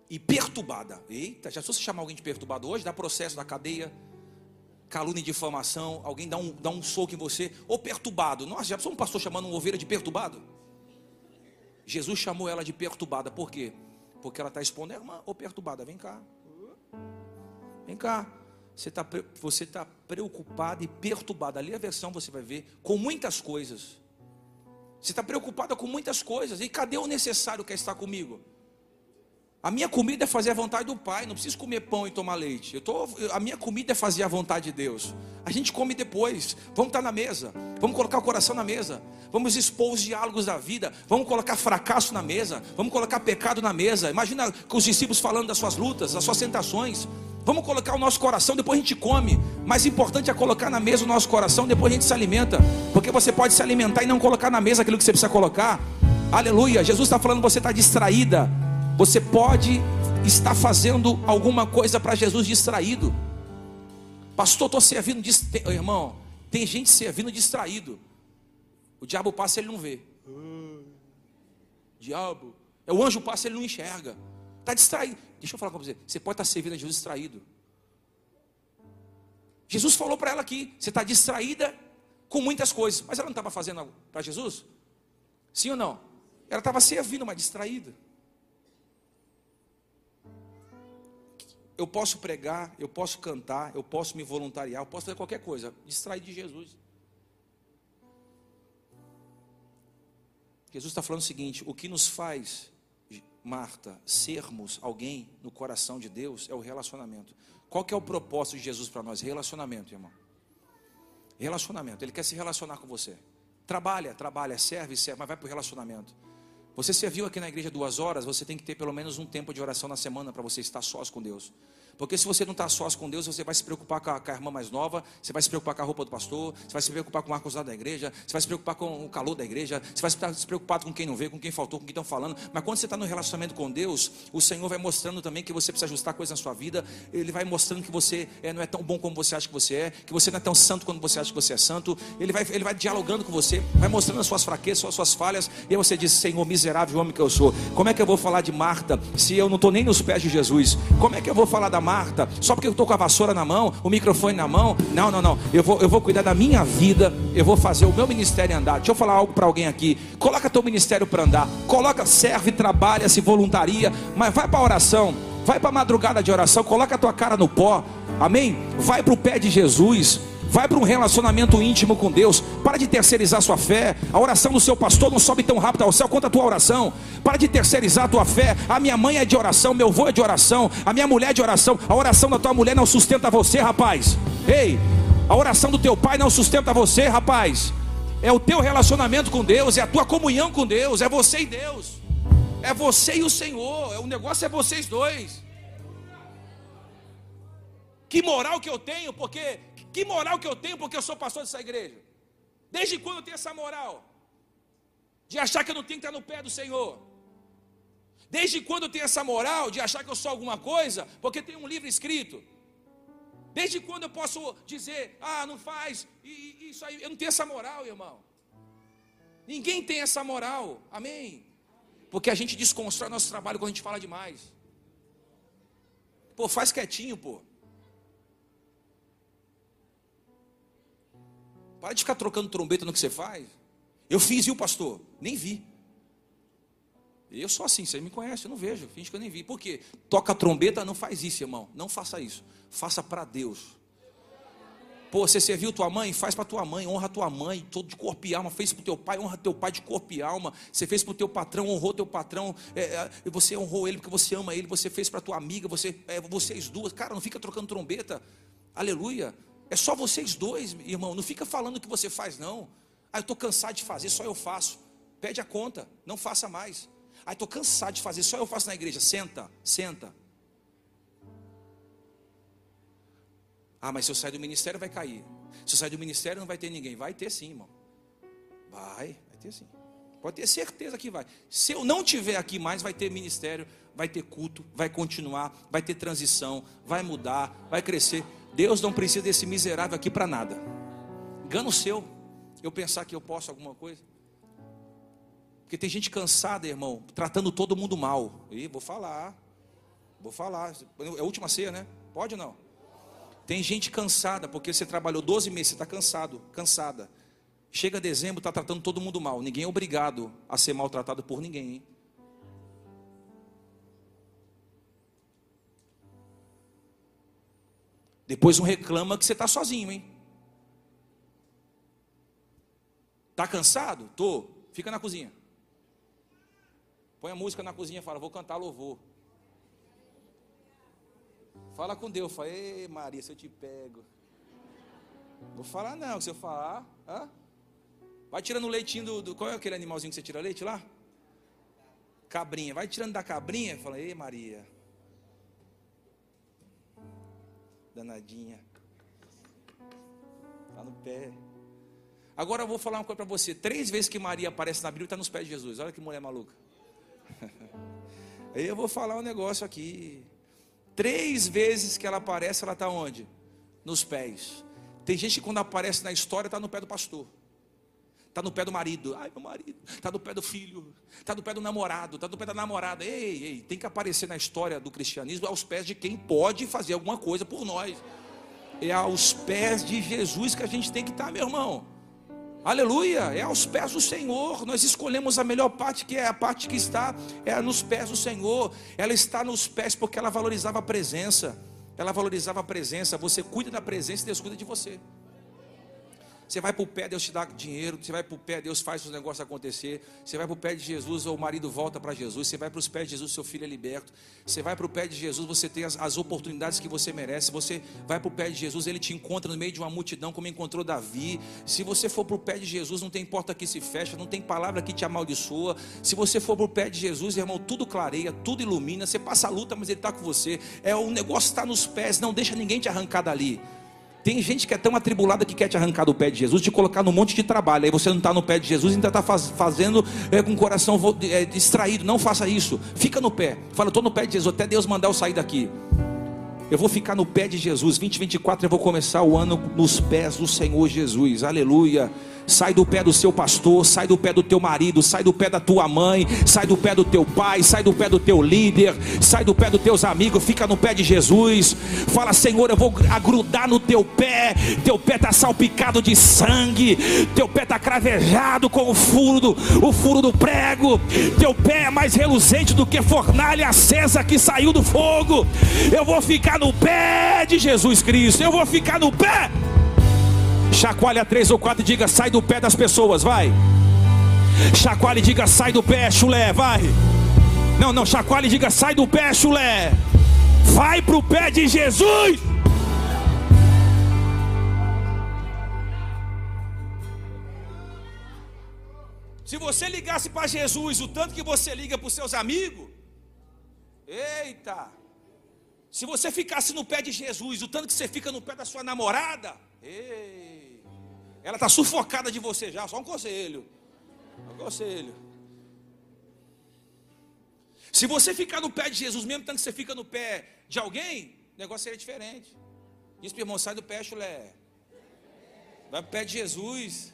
e perturbada. Eita, já se você chamar alguém de perturbado hoje, dá processo da cadeia, calúnia e difamação, alguém dá um, dá um soco em você, ou perturbado. Nossa, já pensou um pastor chamando uma ovelha de perturbado? Jesus chamou ela de perturbada, por quê? Porque ela está expondo irmã, ou perturbada, vem cá. Vem cá. Você está você tá preocupado e perturbado. Ali a versão você vai ver com muitas coisas. Você está preocupada com muitas coisas. E cadê o necessário que é estar comigo? A minha comida é fazer a vontade do Pai. Não preciso comer pão e tomar leite. Eu tô, a minha comida é fazer a vontade de Deus. A gente come depois. Vamos estar na mesa. Vamos colocar o coração na mesa. Vamos expor os diálogos da vida. Vamos colocar fracasso na mesa. Vamos colocar pecado na mesa. Imagina com os discípulos falando das suas lutas, das suas tentações. Vamos colocar o nosso coração, depois a gente come. Mais importante é colocar na mesa o nosso coração, depois a gente se alimenta. Porque você pode se alimentar e não colocar na mesa aquilo que você precisa colocar. Aleluia. Jesus está falando, você está distraída. Você pode estar fazendo alguma coisa para Jesus distraído. Pastor, estou servindo distraído. Irmão, tem gente servindo distraído. O diabo passa ele não vê. Diabo. É o anjo passa ele não enxerga. Está distraído. Deixa eu falar com você. Você pode estar servindo a Jesus distraído. Jesus falou para ela aqui: você está distraída com muitas coisas. Mas ela não estava fazendo para Jesus? Sim ou não? Ela estava servindo, mas distraída. Eu posso pregar, eu posso cantar, eu posso me voluntariar, eu posso fazer qualquer coisa, distraído de Jesus. Jesus está falando o seguinte: o que nos faz Marta, sermos alguém no coração de Deus é o relacionamento. Qual que é o propósito de Jesus para nós? Relacionamento, irmão. Relacionamento. Ele quer se relacionar com você. Trabalha, trabalha, serve, serve, mas vai para o relacionamento. Você serviu aqui na igreja duas horas, você tem que ter pelo menos um tempo de oração na semana para você estar sós com Deus. Porque se você não está sós com Deus, você vai se preocupar com a, com a, irmã mais nova, você vai se preocupar com a roupa do pastor, você vai se preocupar com o arco da igreja, você vai se preocupar com o calor da igreja, você vai estar se preocupado com quem não veio, com quem faltou, com quem estão falando. Mas quando você está no relacionamento com Deus, o Senhor vai mostrando também que você precisa ajustar coisas na sua vida. Ele vai mostrando que você é, não é tão bom como você acha que você é, que você não é tão santo quando você acha que você é santo. Ele vai, ele vai dialogando com você, vai mostrando as suas fraquezas, as suas falhas, e aí você diz: Senhor, miserável homem que eu sou, como é que eu vou falar de Marta se eu não estou nem nos pés de Jesus? Como é que eu vou falar da Marta só porque eu estou com a vassoura na mão, o microfone na mão. Não, não, não. Eu vou, eu vou cuidar da minha vida. Eu vou fazer o meu ministério andar. Deixa eu falar algo para alguém aqui. Coloca teu ministério para andar. Coloca, serve, trabalha, se voluntaria. Mas vai para a oração. Vai para a madrugada de oração, coloca a tua cara no pó. Amém? Vai para o pé de Jesus. Vai para um relacionamento íntimo com Deus. Para de terceirizar sua fé. A oração do seu pastor não sobe tão rápido ao céu quanto a tua oração. Para de terceirizar a tua fé. A minha mãe é de oração, meu avô é de oração, a minha mulher é de oração. A oração da tua mulher não sustenta você, rapaz. Ei, a oração do teu pai não sustenta você, rapaz. É o teu relacionamento com Deus, é a tua comunhão com Deus, é você e Deus. É você e o Senhor. O negócio é vocês dois. Que moral que eu tenho, porque que moral que eu tenho porque eu sou pastor dessa igreja? Desde quando eu tenho essa moral? De achar que eu não tenho que estar no pé do Senhor? Desde quando eu tenho essa moral de achar que eu sou alguma coisa porque tem um livro escrito? Desde quando eu posso dizer, ah, não faz, e, isso aí, eu não tenho essa moral, irmão. Ninguém tem essa moral, amém? Porque a gente desconstrói nosso trabalho quando a gente fala demais. Pô, faz quietinho, pô. Para de ficar trocando trombeta no que você faz. Eu fiz, viu, pastor? Nem vi. Eu sou assim, você me conhece, eu não vejo, finge que eu nem vi. Por quê? Toca trombeta, não faz isso, irmão. Não faça isso. Faça para Deus. Pô, você serviu tua mãe? Faz para tua mãe, honra tua mãe, todo de corpo e alma. Fez para teu pai, honra teu pai de corpo e alma. Você fez para o teu patrão, honrou teu patrão. É, é, você honrou ele porque você ama ele. Você fez para tua amiga, você, é, vocês duas. Cara, não fica trocando trombeta. Aleluia. É só vocês dois, irmão. Não fica falando o que você faz, não. Ah, eu estou cansado de fazer, só eu faço. Pede a conta, não faça mais. Ah, estou cansado de fazer, só eu faço na igreja. Senta, senta. Ah, mas se eu sair do ministério vai cair. Se eu sair do ministério não vai ter ninguém. Vai ter sim, irmão. Vai, vai ter sim. Pode ter certeza que vai. Se eu não tiver aqui mais, vai ter ministério, vai ter culto, vai continuar, vai ter transição, vai mudar, vai crescer. Deus não precisa desse miserável aqui para nada. Engano seu, eu pensar que eu posso alguma coisa. Porque tem gente cansada, irmão, tratando todo mundo mal. E vou falar, vou falar. É a última ceia, né? Pode ou não? Tem gente cansada, porque você trabalhou 12 meses, você está cansado, cansada. Chega dezembro, está tratando todo mundo mal. Ninguém é obrigado a ser maltratado por ninguém. Hein? Depois um reclama que você está sozinho, hein? Tá cansado? Tô. Fica na cozinha. Põe a música na cozinha fala, vou cantar louvor. Fala com Deus, fala, ei Maria, se eu te pego. Vou falar não, se eu falar, hã? Vai tirando o leitinho do, do, Qual é aquele animalzinho que você tira leite lá? Cabrinha. Vai tirando da cabrinha, fala, ei Maria. danadinha. Está no pé. Agora eu vou falar uma coisa para você. Três vezes que Maria aparece na Bíblia está nos pés de Jesus. Olha que mulher maluca. Aí eu vou falar um negócio aqui. Três vezes que ela aparece, ela está onde? Nos pés. Tem gente que quando aparece na história está no pé do pastor. Está no pé do marido. Ai, meu marido. Está no pé do filho. Está no pé do namorado. Está no pé da namorada. Ei, ei, tem que aparecer na história do cristianismo aos pés de quem pode fazer alguma coisa por nós. É aos pés de Jesus que a gente tem que estar, meu irmão. Aleluia, é aos pés do Senhor. Nós escolhemos a melhor parte, que é a parte que está é nos pés do Senhor. Ela está nos pés porque ela valorizava a presença. Ela valorizava a presença. Você cuida da presença e Deus cuida de você. Você vai para o pé, Deus te dá dinheiro. Você vai para o pé, Deus faz os negócios acontecer. Você vai para o pé de Jesus, o marido volta para Jesus. Você vai para os pés de Jesus, seu filho é liberto. Você vai para o pé de Jesus, você tem as, as oportunidades que você merece. Você vai para o pé de Jesus, ele te encontra no meio de uma multidão, como encontrou Davi. Se você for para o pé de Jesus, não tem porta que se fecha, não tem palavra que te amaldiçoa. Se você for para o pé de Jesus, irmão, tudo clareia, tudo ilumina. Você passa a luta, mas ele está com você. É o negócio está nos pés, não deixa ninguém te arrancar dali. Tem gente que é tão atribulada que quer te arrancar do pé de Jesus, te colocar num monte de trabalho. Aí você não está no pé de Jesus ainda está faz, fazendo é, com o coração é, distraído. Não faça isso. Fica no pé. Fala, estou no pé de Jesus, até Deus mandar eu sair daqui. Eu vou ficar no pé de Jesus. 2024 eu vou começar o ano nos pés do Senhor Jesus. Aleluia. Sai do pé do seu pastor, sai do pé do teu marido, sai do pé da tua mãe, sai do pé do teu pai, sai do pé do teu líder, sai do pé dos teus amigos, fica no pé de Jesus. Fala, Senhor, eu vou agrudar no teu pé. Teu pé está salpicado de sangue, teu pé está cravejado com o furo do, o furo do prego. Teu pé é mais reluzente do que fornalha acesa que saiu do fogo. Eu vou ficar no pé de Jesus Cristo. Eu vou ficar no pé. Chacoalha três ou quatro e diga: sai do pé das pessoas, vai. Chacoalha e diga: sai do pé, chulé, vai. Não, não, chacoalha e diga: sai do pé, chulé. Vai para o pé de Jesus. Se você ligasse para Jesus o tanto que você liga para os seus amigos, eita! Se você ficasse no pé de Jesus o tanto que você fica no pé da sua namorada, ei, ela está sufocada de você já, só um conselho. Um conselho. Se você ficar no pé de Jesus, mesmo tanto que você fica no pé de alguém, o negócio seria diferente. Diz para irmão, sai do pé, chulé. Vai para o pé de Jesus.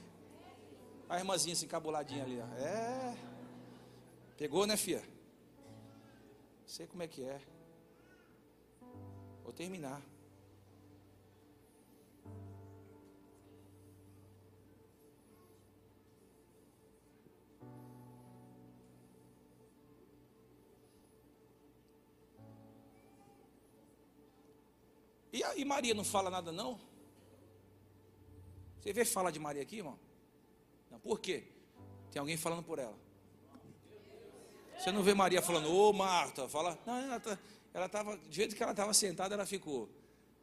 A irmãzinha se encabuladinha ali, ó. É. Pegou, né, filha? Sei como é que é. Vou terminar. E, Maria não fala nada, não? Você vê fala de Maria aqui, irmão? Não, por quê? Tem alguém falando por ela. Você não vê Maria falando, ô Marta, fala. Não, ela tá, estava, do jeito que ela estava sentada, ela ficou.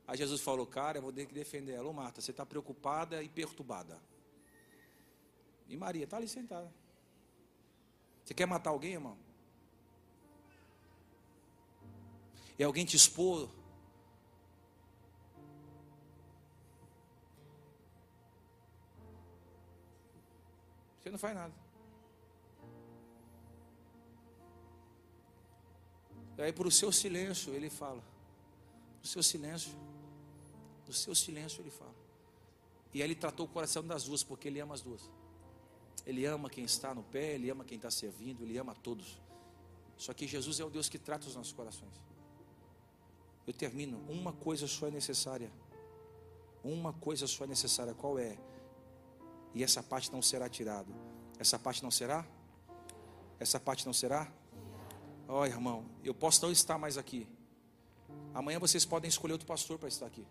Aí Jesus falou, cara, eu vou ter que defender ela. Ô Marta, você está preocupada e perturbada. E Maria está ali sentada. Você quer matar alguém, irmão? E alguém te expor Você não faz nada. E aí, por o seu silêncio, ele fala. O seu silêncio. Do seu silêncio, ele fala. E aí, ele tratou o coração das duas, porque ele ama as duas. Ele ama quem está no pé, ele ama quem está servindo, ele ama todos. Só que Jesus é o Deus que trata os nossos corações. Eu termino. Uma coisa só é necessária. Uma coisa só é necessária. Qual é? E essa parte não será tirada. Essa parte não será? Essa parte não será? Ó oh, irmão, eu posso não estar mais aqui. Amanhã vocês podem escolher outro pastor para estar aqui.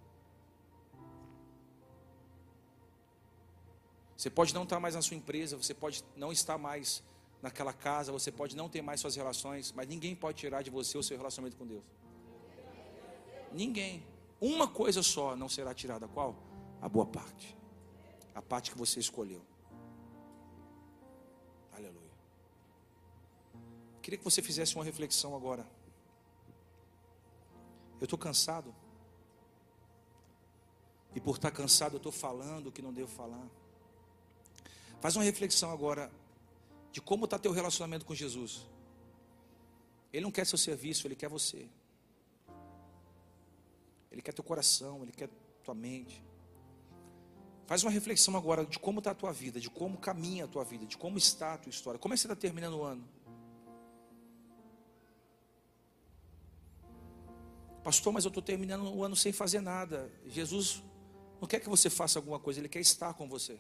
Você pode não estar mais na sua empresa, você pode não estar mais naquela casa, você pode não ter mais suas relações, mas ninguém pode tirar de você o seu relacionamento com Deus. Ninguém. Uma coisa só não será tirada, qual? A boa parte a parte que você escolheu. Aleluia. Queria que você fizesse uma reflexão agora. Eu estou cansado. E por estar cansado, eu estou falando o que não devo falar. Faz uma reflexão agora de como está teu relacionamento com Jesus. Ele não quer seu serviço, ele quer você. Ele quer teu coração, ele quer tua mente. Faz uma reflexão agora de como está a tua vida, de como caminha a tua vida, de como está a tua história. Como é que você está terminando o ano? Pastor, mas eu estou terminando o ano sem fazer nada. Jesus não quer que você faça alguma coisa, Ele quer estar com você.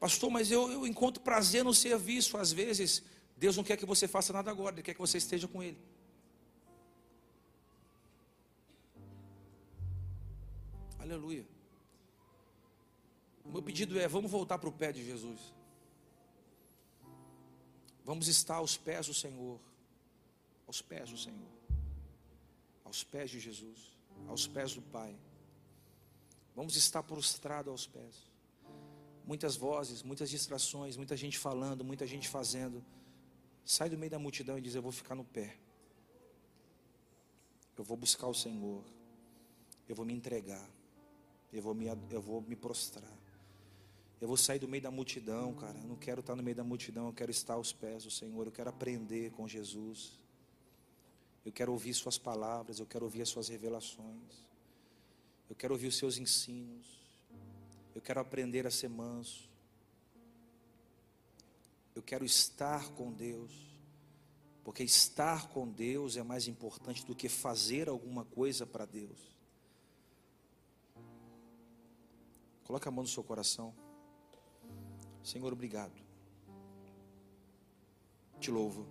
Pastor, mas eu, eu encontro prazer no serviço. Às vezes, Deus não quer que você faça nada agora, Ele quer que você esteja com Ele. Aleluia. Meu pedido é: vamos voltar para o pé de Jesus. Vamos estar aos pés do Senhor. Aos pés do Senhor. Aos pés de Jesus. Aos pés do Pai. Vamos estar prostrado aos pés. Muitas vozes, muitas distrações, muita gente falando, muita gente fazendo. Sai do meio da multidão e diz: Eu vou ficar no pé. Eu vou buscar o Senhor. Eu vou me entregar. Eu vou me, eu vou me prostrar. Eu vou sair do meio da multidão, cara. Eu não quero estar no meio da multidão, eu quero estar aos pés do Senhor. Eu quero aprender com Jesus. Eu quero ouvir Suas palavras, eu quero ouvir as Suas revelações. Eu quero ouvir os Seus ensinos. Eu quero aprender a ser manso. Eu quero estar com Deus. Porque estar com Deus é mais importante do que fazer alguma coisa para Deus. Coloca a mão no seu coração. Senhor, obrigado. Te louvo.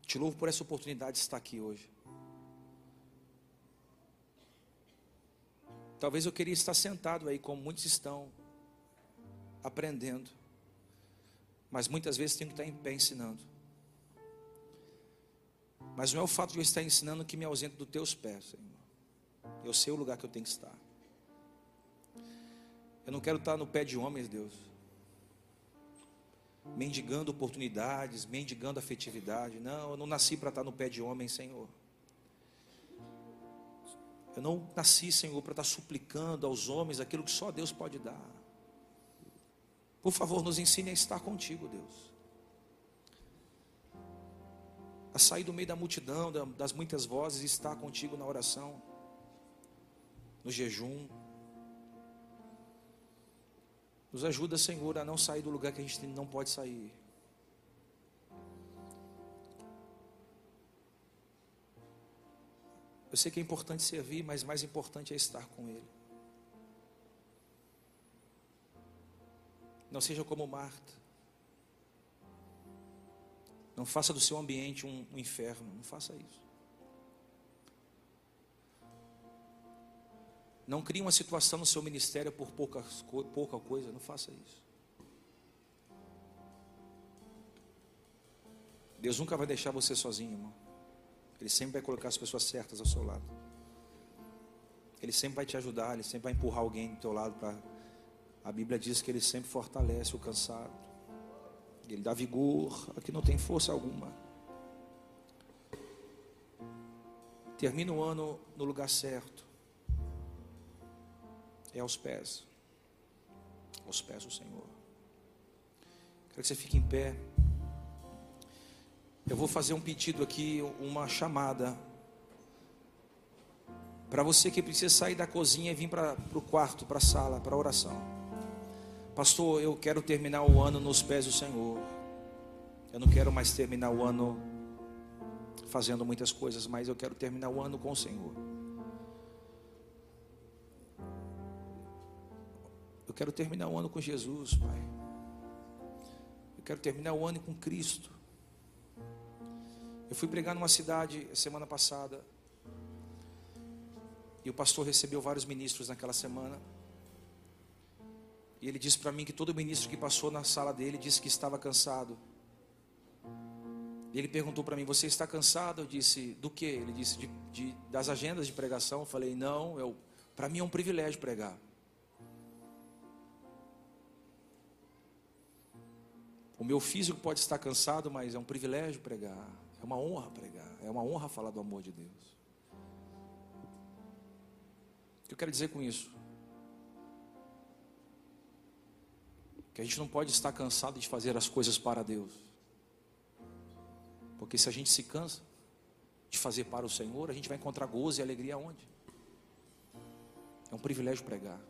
Te louvo por essa oportunidade de estar aqui hoje. Talvez eu queria estar sentado aí, como muitos estão, aprendendo. Mas muitas vezes tenho que estar em pé ensinando. Mas não é o fato de eu estar ensinando que me ausento dos teus pés, Senhor. Eu sei o lugar que eu tenho que estar. Eu não quero estar no pé de homens, Deus. Mendigando oportunidades, mendigando afetividade. Não, eu não nasci para estar no pé de homens, Senhor. Eu não nasci, Senhor, para estar suplicando aos homens aquilo que só Deus pode dar. Por favor, nos ensine a estar contigo, Deus. A sair do meio da multidão, das muitas vozes, e estar contigo na oração, no jejum. Nos ajuda, Senhor, a não sair do lugar que a gente não pode sair. Eu sei que é importante servir, mas mais importante é estar com Ele. Não seja como Marta. Não faça do seu ambiente um, um inferno. Não faça isso. Não crie uma situação no seu ministério por pouca, pouca coisa. Não faça isso. Deus nunca vai deixar você sozinho, irmão. Ele sempre vai colocar as pessoas certas ao seu lado. Ele sempre vai te ajudar, ele sempre vai empurrar alguém do teu lado para a Bíblia diz que ele sempre fortalece o cansado. Ele dá vigor a que não tem força alguma. Termina o ano no lugar certo. É aos pés. Aos pés do Senhor. Quero que você fique em pé. Eu vou fazer um pedido aqui, uma chamada. Para você que precisa sair da cozinha e vir para o quarto, para a sala, para a oração. Pastor, eu quero terminar o ano nos pés do Senhor. Eu não quero mais terminar o ano fazendo muitas coisas, mas eu quero terminar o ano com o Senhor. Eu quero terminar o ano com Jesus, Pai. Eu quero terminar o ano com Cristo. Eu fui pregar numa cidade semana passada. E o pastor recebeu vários ministros naquela semana. E ele disse para mim que todo ministro que passou na sala dele disse que estava cansado. E ele perguntou para mim: Você está cansado? Eu disse: Do que? Ele disse: de, de, Das agendas de pregação. Eu falei: Não, para mim é um privilégio pregar. O meu físico pode estar cansado, mas é um privilégio pregar. É uma honra pregar, é uma honra falar do amor de Deus. O que eu quero dizer com isso? Que a gente não pode estar cansado de fazer as coisas para Deus. Porque se a gente se cansa de fazer para o Senhor, a gente vai encontrar gozo e alegria onde? É um privilégio pregar.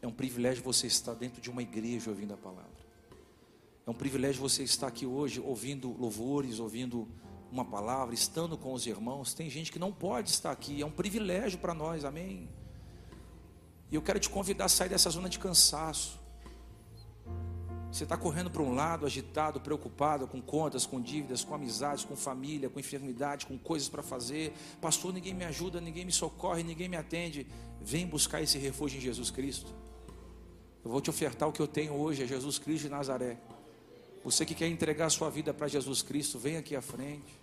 É um privilégio você estar dentro de uma igreja ouvindo a palavra. É um privilégio você estar aqui hoje ouvindo louvores, ouvindo uma palavra, estando com os irmãos. Tem gente que não pode estar aqui, é um privilégio para nós, amém? E eu quero te convidar a sair dessa zona de cansaço. Você está correndo para um lado, agitado, preocupado com contas, com dívidas, com amizades, com família, com enfermidade, com coisas para fazer. Pastor, ninguém me ajuda, ninguém me socorre, ninguém me atende. Vem buscar esse refúgio em Jesus Cristo. Eu vou te ofertar o que eu tenho hoje, é Jesus Cristo de Nazaré. Você que quer entregar sua vida para Jesus Cristo, vem aqui à frente.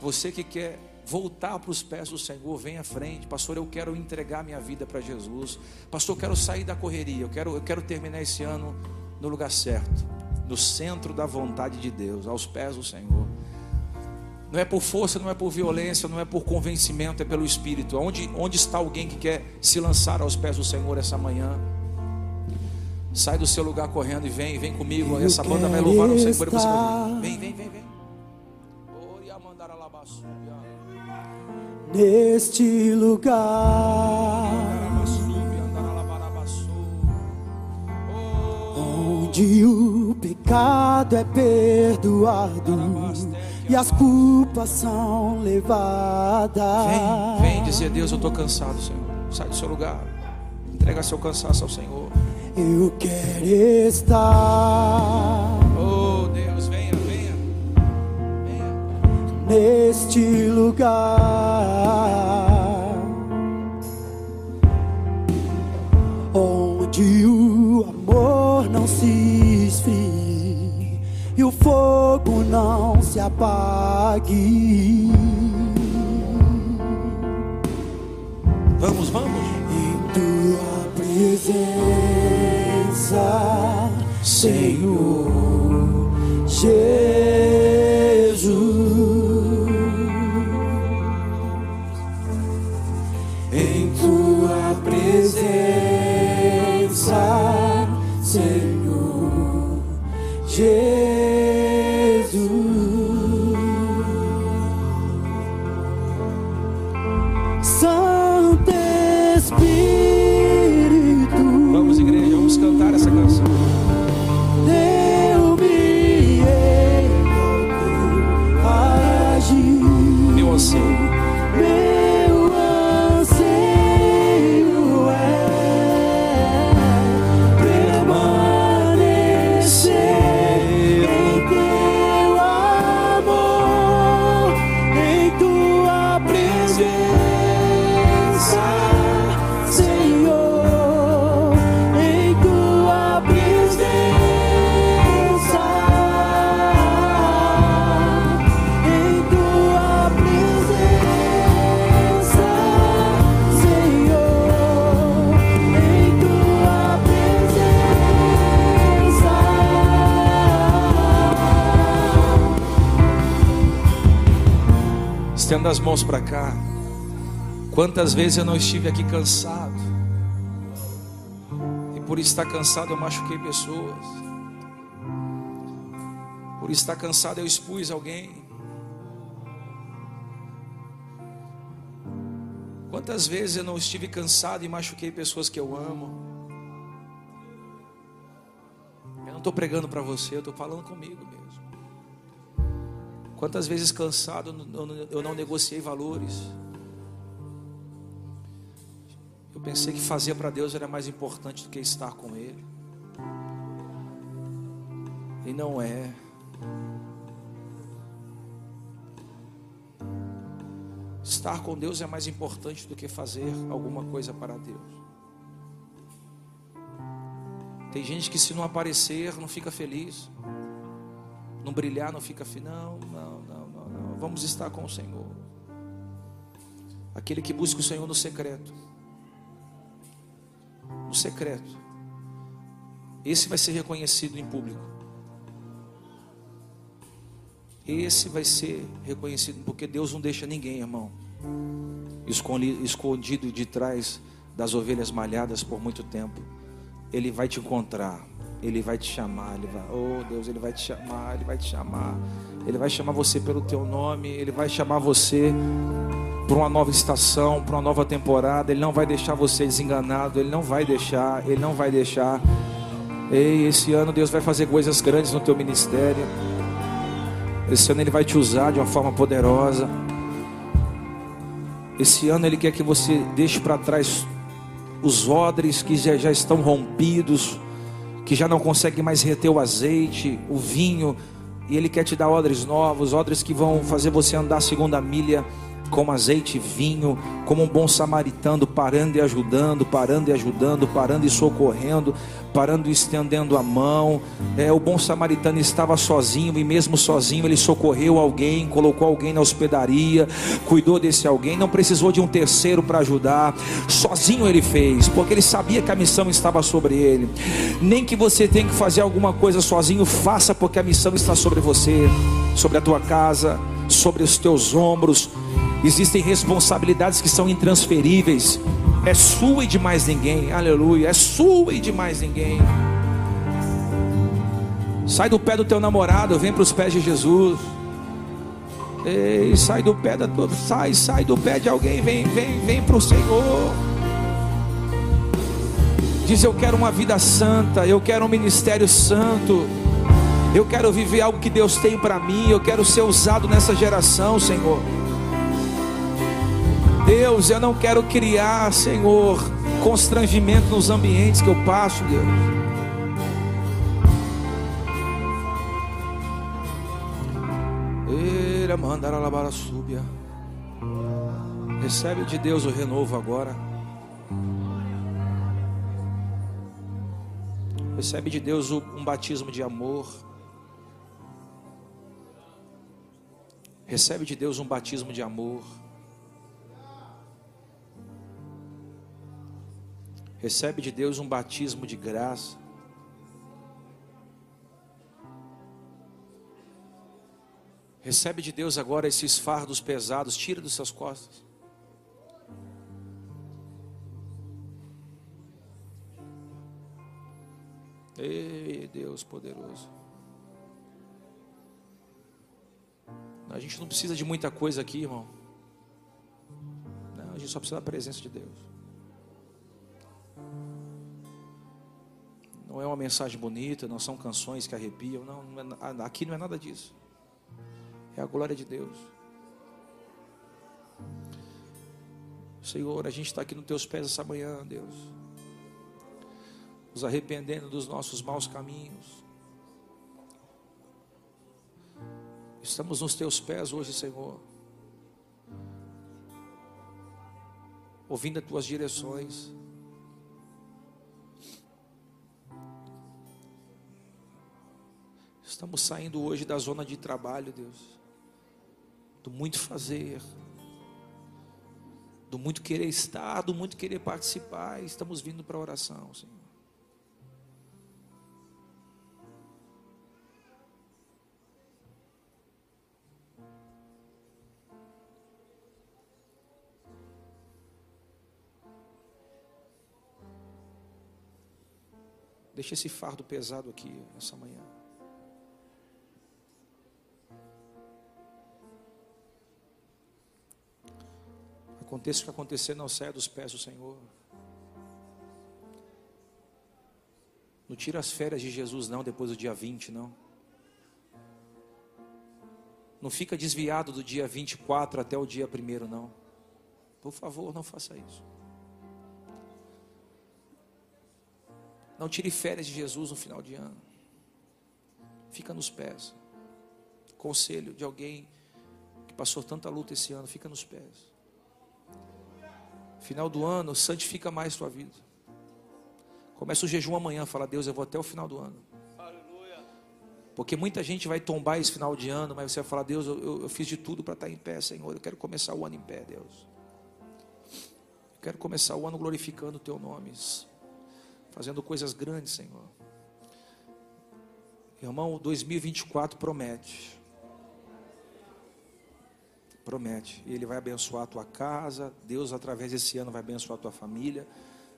Você que quer voltar para os pés do Senhor, vem à frente. Pastor, eu quero entregar minha vida para Jesus. Pastor, eu quero sair da correria. Eu quero, eu quero terminar esse ano no lugar certo, no centro da vontade de Deus, aos pés do Senhor. Não é por força, não é por violência, não é por convencimento, é pelo Espírito. Onde, onde está alguém que quer se lançar aos pés do Senhor essa manhã? Sai do seu lugar correndo e vem, vem comigo. Essa banda vai louvar o Senhor. Vem, vem, vem, vem. Neste lugar onde o pecado pecado é perdoado e as culpas são levadas. Vem, vem dizer, Deus, eu estou cansado, Senhor. Sai do seu lugar. Entrega seu cansaço ao Senhor. Eu quero estar Oh, Deus, venha, venha. Venha. neste lugar onde o amor não se esfrie e o fogo não se apague. Vamos, vamos. Em tua presença, Senhor Jesus. Em tua presença, Senhor Jesus. As mãos para cá. Quantas vezes eu não estive aqui cansado. E por estar cansado eu machuquei pessoas. Por estar cansado eu expus alguém. Quantas vezes eu não estive cansado e machuquei pessoas que eu amo. Eu não estou pregando para você, eu estou falando comigo. Quantas vezes cansado eu não- negociei valores. Eu pensei que fazer para Deus era mais importante do que estar com Ele. E não é. Estar com Deus é mais importante do que fazer alguma coisa para Deus. Tem gente que se não aparecer não fica feliz, não brilhar não fica feliz. Não, não, não, não, não. Vamos estar com o Senhor. Aquele que busca o Senhor no secreto. No secreto. Esse vai ser reconhecido em público. Esse vai ser reconhecido, porque Deus não deixa ninguém, irmão, escondi- escondido de trás das ovelhas malhadas por muito tempo. Ele vai te encontrar, ele vai te chamar, ele vai, oh Deus, ele vai te chamar, ele vai te chamar, ele vai chamar você pelo teu nome, ele vai chamar você para uma nova estação, para uma nova temporada. Ele não vai deixar você desenganado, ele não vai deixar, ele não vai deixar. Ei, esse ano Deus vai fazer coisas grandes no teu ministério. Esse ano Ele vai te usar de uma forma poderosa. Esse ano Ele quer que você deixe para trás os odres que já, já estão rompidos, que já não conseguem mais reter o azeite, o vinho. E Ele quer te dar odres novos, odres que vão fazer você andar a segunda milha com azeite e vinho, como um bom samaritano, parando e ajudando, parando e ajudando, parando e socorrendo, parando e estendendo a mão. É, o bom samaritano estava sozinho e mesmo sozinho ele socorreu alguém, colocou alguém na hospedaria, cuidou desse alguém, não precisou de um terceiro para ajudar. Sozinho ele fez, porque ele sabia que a missão estava sobre ele. Nem que você tenha que fazer alguma coisa sozinho, faça porque a missão está sobre você, sobre a tua casa, sobre os teus ombros. Existem responsabilidades que são intransferíveis. É sua e de mais ninguém. Aleluia. É sua e de mais ninguém. Sai do pé do teu namorado, vem para os pés de Jesus. Ei, sai do pé da tua, sai, sai do pé de alguém, vem, vem, vem para o Senhor. Diz eu quero uma vida santa, eu quero um ministério santo. Eu quero viver algo que Deus tem para mim. Eu quero ser usado nessa geração, Senhor. Deus, eu não quero criar, Senhor, constrangimento nos ambientes que eu passo, Deus. Eira mandar a súbia. Recebe de Deus o renovo agora. Recebe de Deus um batismo de amor. Recebe de Deus um batismo de amor. Recebe de Deus um batismo de graça. Recebe de Deus agora esses fardos pesados, tira dos seus costas. Ei, Deus poderoso. A gente não precisa de muita coisa aqui, irmão. Não, a gente só precisa da presença de Deus. Não é uma mensagem bonita, não são canções que arrepiam. Não, não é, aqui não é nada disso. É a glória de Deus. Senhor, a gente está aqui nos teus pés essa manhã, Deus. Nos arrependendo dos nossos maus caminhos. Estamos nos teus pés hoje, Senhor. Ouvindo as tuas direções. Estamos saindo hoje da zona de trabalho, Deus. Do muito fazer. Do muito querer estar, do muito querer participar. Estamos vindo para a oração, Senhor. Deixa esse fardo pesado aqui essa manhã. Aconteça o que acontecer, não saia dos pés do Senhor. Não tira as férias de Jesus, não, depois do dia 20, não. Não fica desviado do dia 24 até o dia 1, não. Por favor, não faça isso. Não tire férias de Jesus no final de ano. Fica nos pés. Conselho de alguém que passou tanta luta esse ano, fica nos pés. Final do ano, santifica mais sua vida. Começa o jejum amanhã, fala, Deus, eu vou até o final do ano. Porque muita gente vai tombar esse final de ano, mas você vai falar, Deus, eu, eu fiz de tudo para estar em pé, Senhor. Eu quero começar o ano em pé, Deus. Eu quero começar o ano glorificando o Teu nome fazendo coisas grandes, Senhor. Irmão, 2024 promete. Promete. E Ele vai abençoar a tua casa. Deus, através desse ano, vai abençoar a tua família.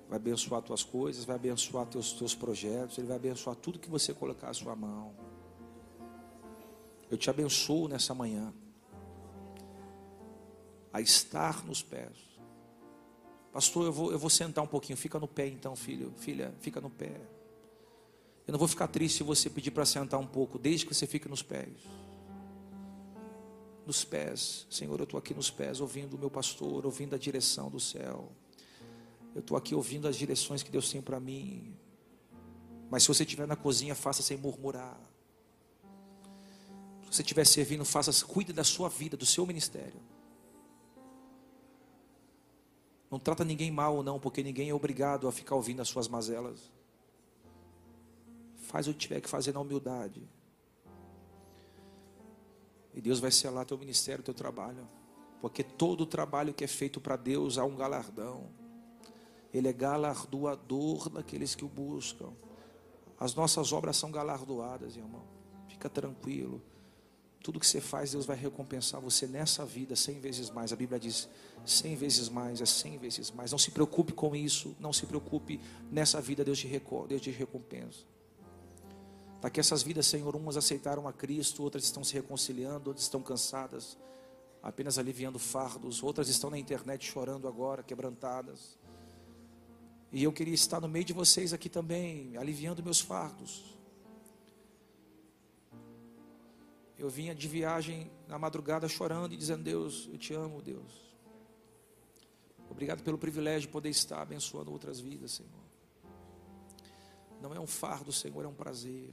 Vai abençoar as tuas coisas. Vai abençoar teus, teus projetos. Ele vai abençoar tudo que você colocar a sua mão. Eu te abençoo nessa manhã. A estar nos pés Pastor, eu vou, eu vou sentar um pouquinho. Fica no pé então, filho. Filha, fica no pé. Eu não vou ficar triste se você pedir para sentar um pouco, desde que você fique nos pés. Nos pés, Senhor, eu estou aqui nos pés, ouvindo o meu pastor, ouvindo a direção do céu. Eu estou aqui ouvindo as direções que Deus tem para mim. Mas se você estiver na cozinha, faça sem murmurar. Se você estiver servindo, faça, cuide da sua vida, do seu ministério. Não trata ninguém mal, não, porque ninguém é obrigado a ficar ouvindo as suas mazelas. Faz o que tiver que fazer na humildade. E Deus vai selar teu ministério, teu trabalho. Porque todo trabalho que é feito para Deus há um galardão. Ele é galardoador daqueles que o buscam. As nossas obras são galardoadas, irmão. Fica tranquilo. Tudo que você faz, Deus vai recompensar você nessa vida cem vezes mais. A Bíblia diz cem vezes mais, é cem vezes mais. Não se preocupe com isso, não se preocupe nessa vida, Deus te, Deus te recompensa. Para que essas vidas, Senhor, umas aceitaram a Cristo, outras estão se reconciliando, outras estão cansadas, apenas aliviando fardos, outras estão na internet chorando agora, quebrantadas. E eu queria estar no meio de vocês aqui também, aliviando meus fardos Eu vinha de viagem na madrugada chorando e dizendo: Deus, eu te amo, Deus. Obrigado pelo privilégio de poder estar abençoando outras vidas, Senhor. Não é um fardo, Senhor, é um prazer.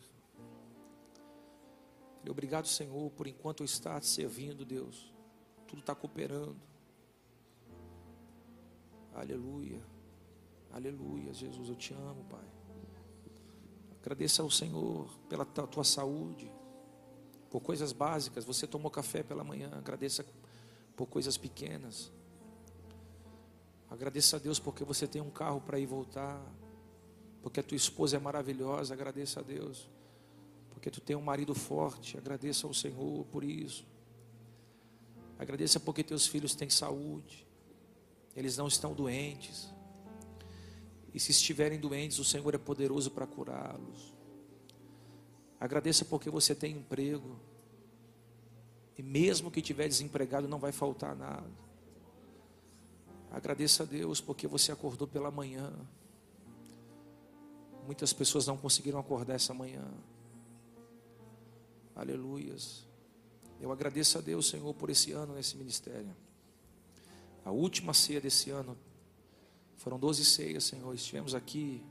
Obrigado, Senhor, por enquanto eu estar te servindo, Deus. Tudo está cooperando. Aleluia. Aleluia, Jesus, eu te amo, Pai. Agradeça ao Senhor pela tua saúde, por coisas básicas. Você tomou café pela manhã, agradeça por coisas pequenas. Agradeça a Deus porque você tem um carro para ir voltar, porque a tua esposa é maravilhosa. Agradeça a Deus porque tu tem um marido forte. Agradeça ao Senhor por isso. Agradeça porque teus filhos têm saúde, eles não estão doentes. E se estiverem doentes, o Senhor é poderoso para curá-los. Agradeça porque você tem emprego. E mesmo que estiver desempregado, não vai faltar nada. Agradeça a Deus porque você acordou pela manhã. Muitas pessoas não conseguiram acordar essa manhã. Aleluias. Eu agradeço a Deus, Senhor, por esse ano nesse ministério. A última ceia desse ano foram 12 ceias, Senhor. Estivemos aqui,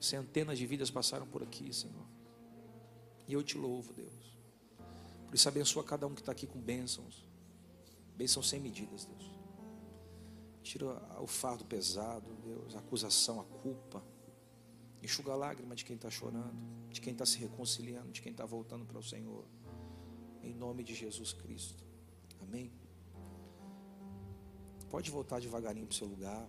centenas de vidas passaram por aqui, Senhor. E eu te louvo, Deus. Por isso, abençoa cada um que está aqui com bênçãos. Bênçãos sem medidas, Deus. Tira o fardo pesado, Deus, a acusação, a culpa. Enxuga a lágrima de quem está chorando, de quem está se reconciliando, de quem está voltando para o Senhor. Em nome de Jesus Cristo. Amém. Pode voltar devagarinho para o seu lugar.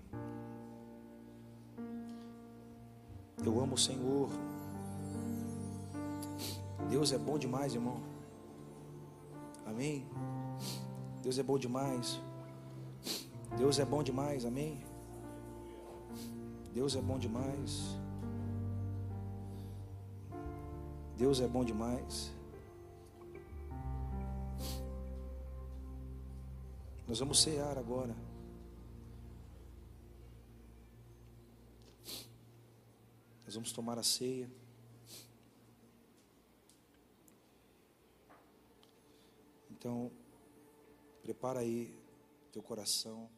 Eu amo o Senhor. Deus é bom demais, irmão. Amém. Deus é bom demais. Deus é bom demais, amém. Deus é bom demais. Deus é bom demais. Nós vamos cear agora. Nós vamos tomar a ceia. Então, prepara aí teu coração.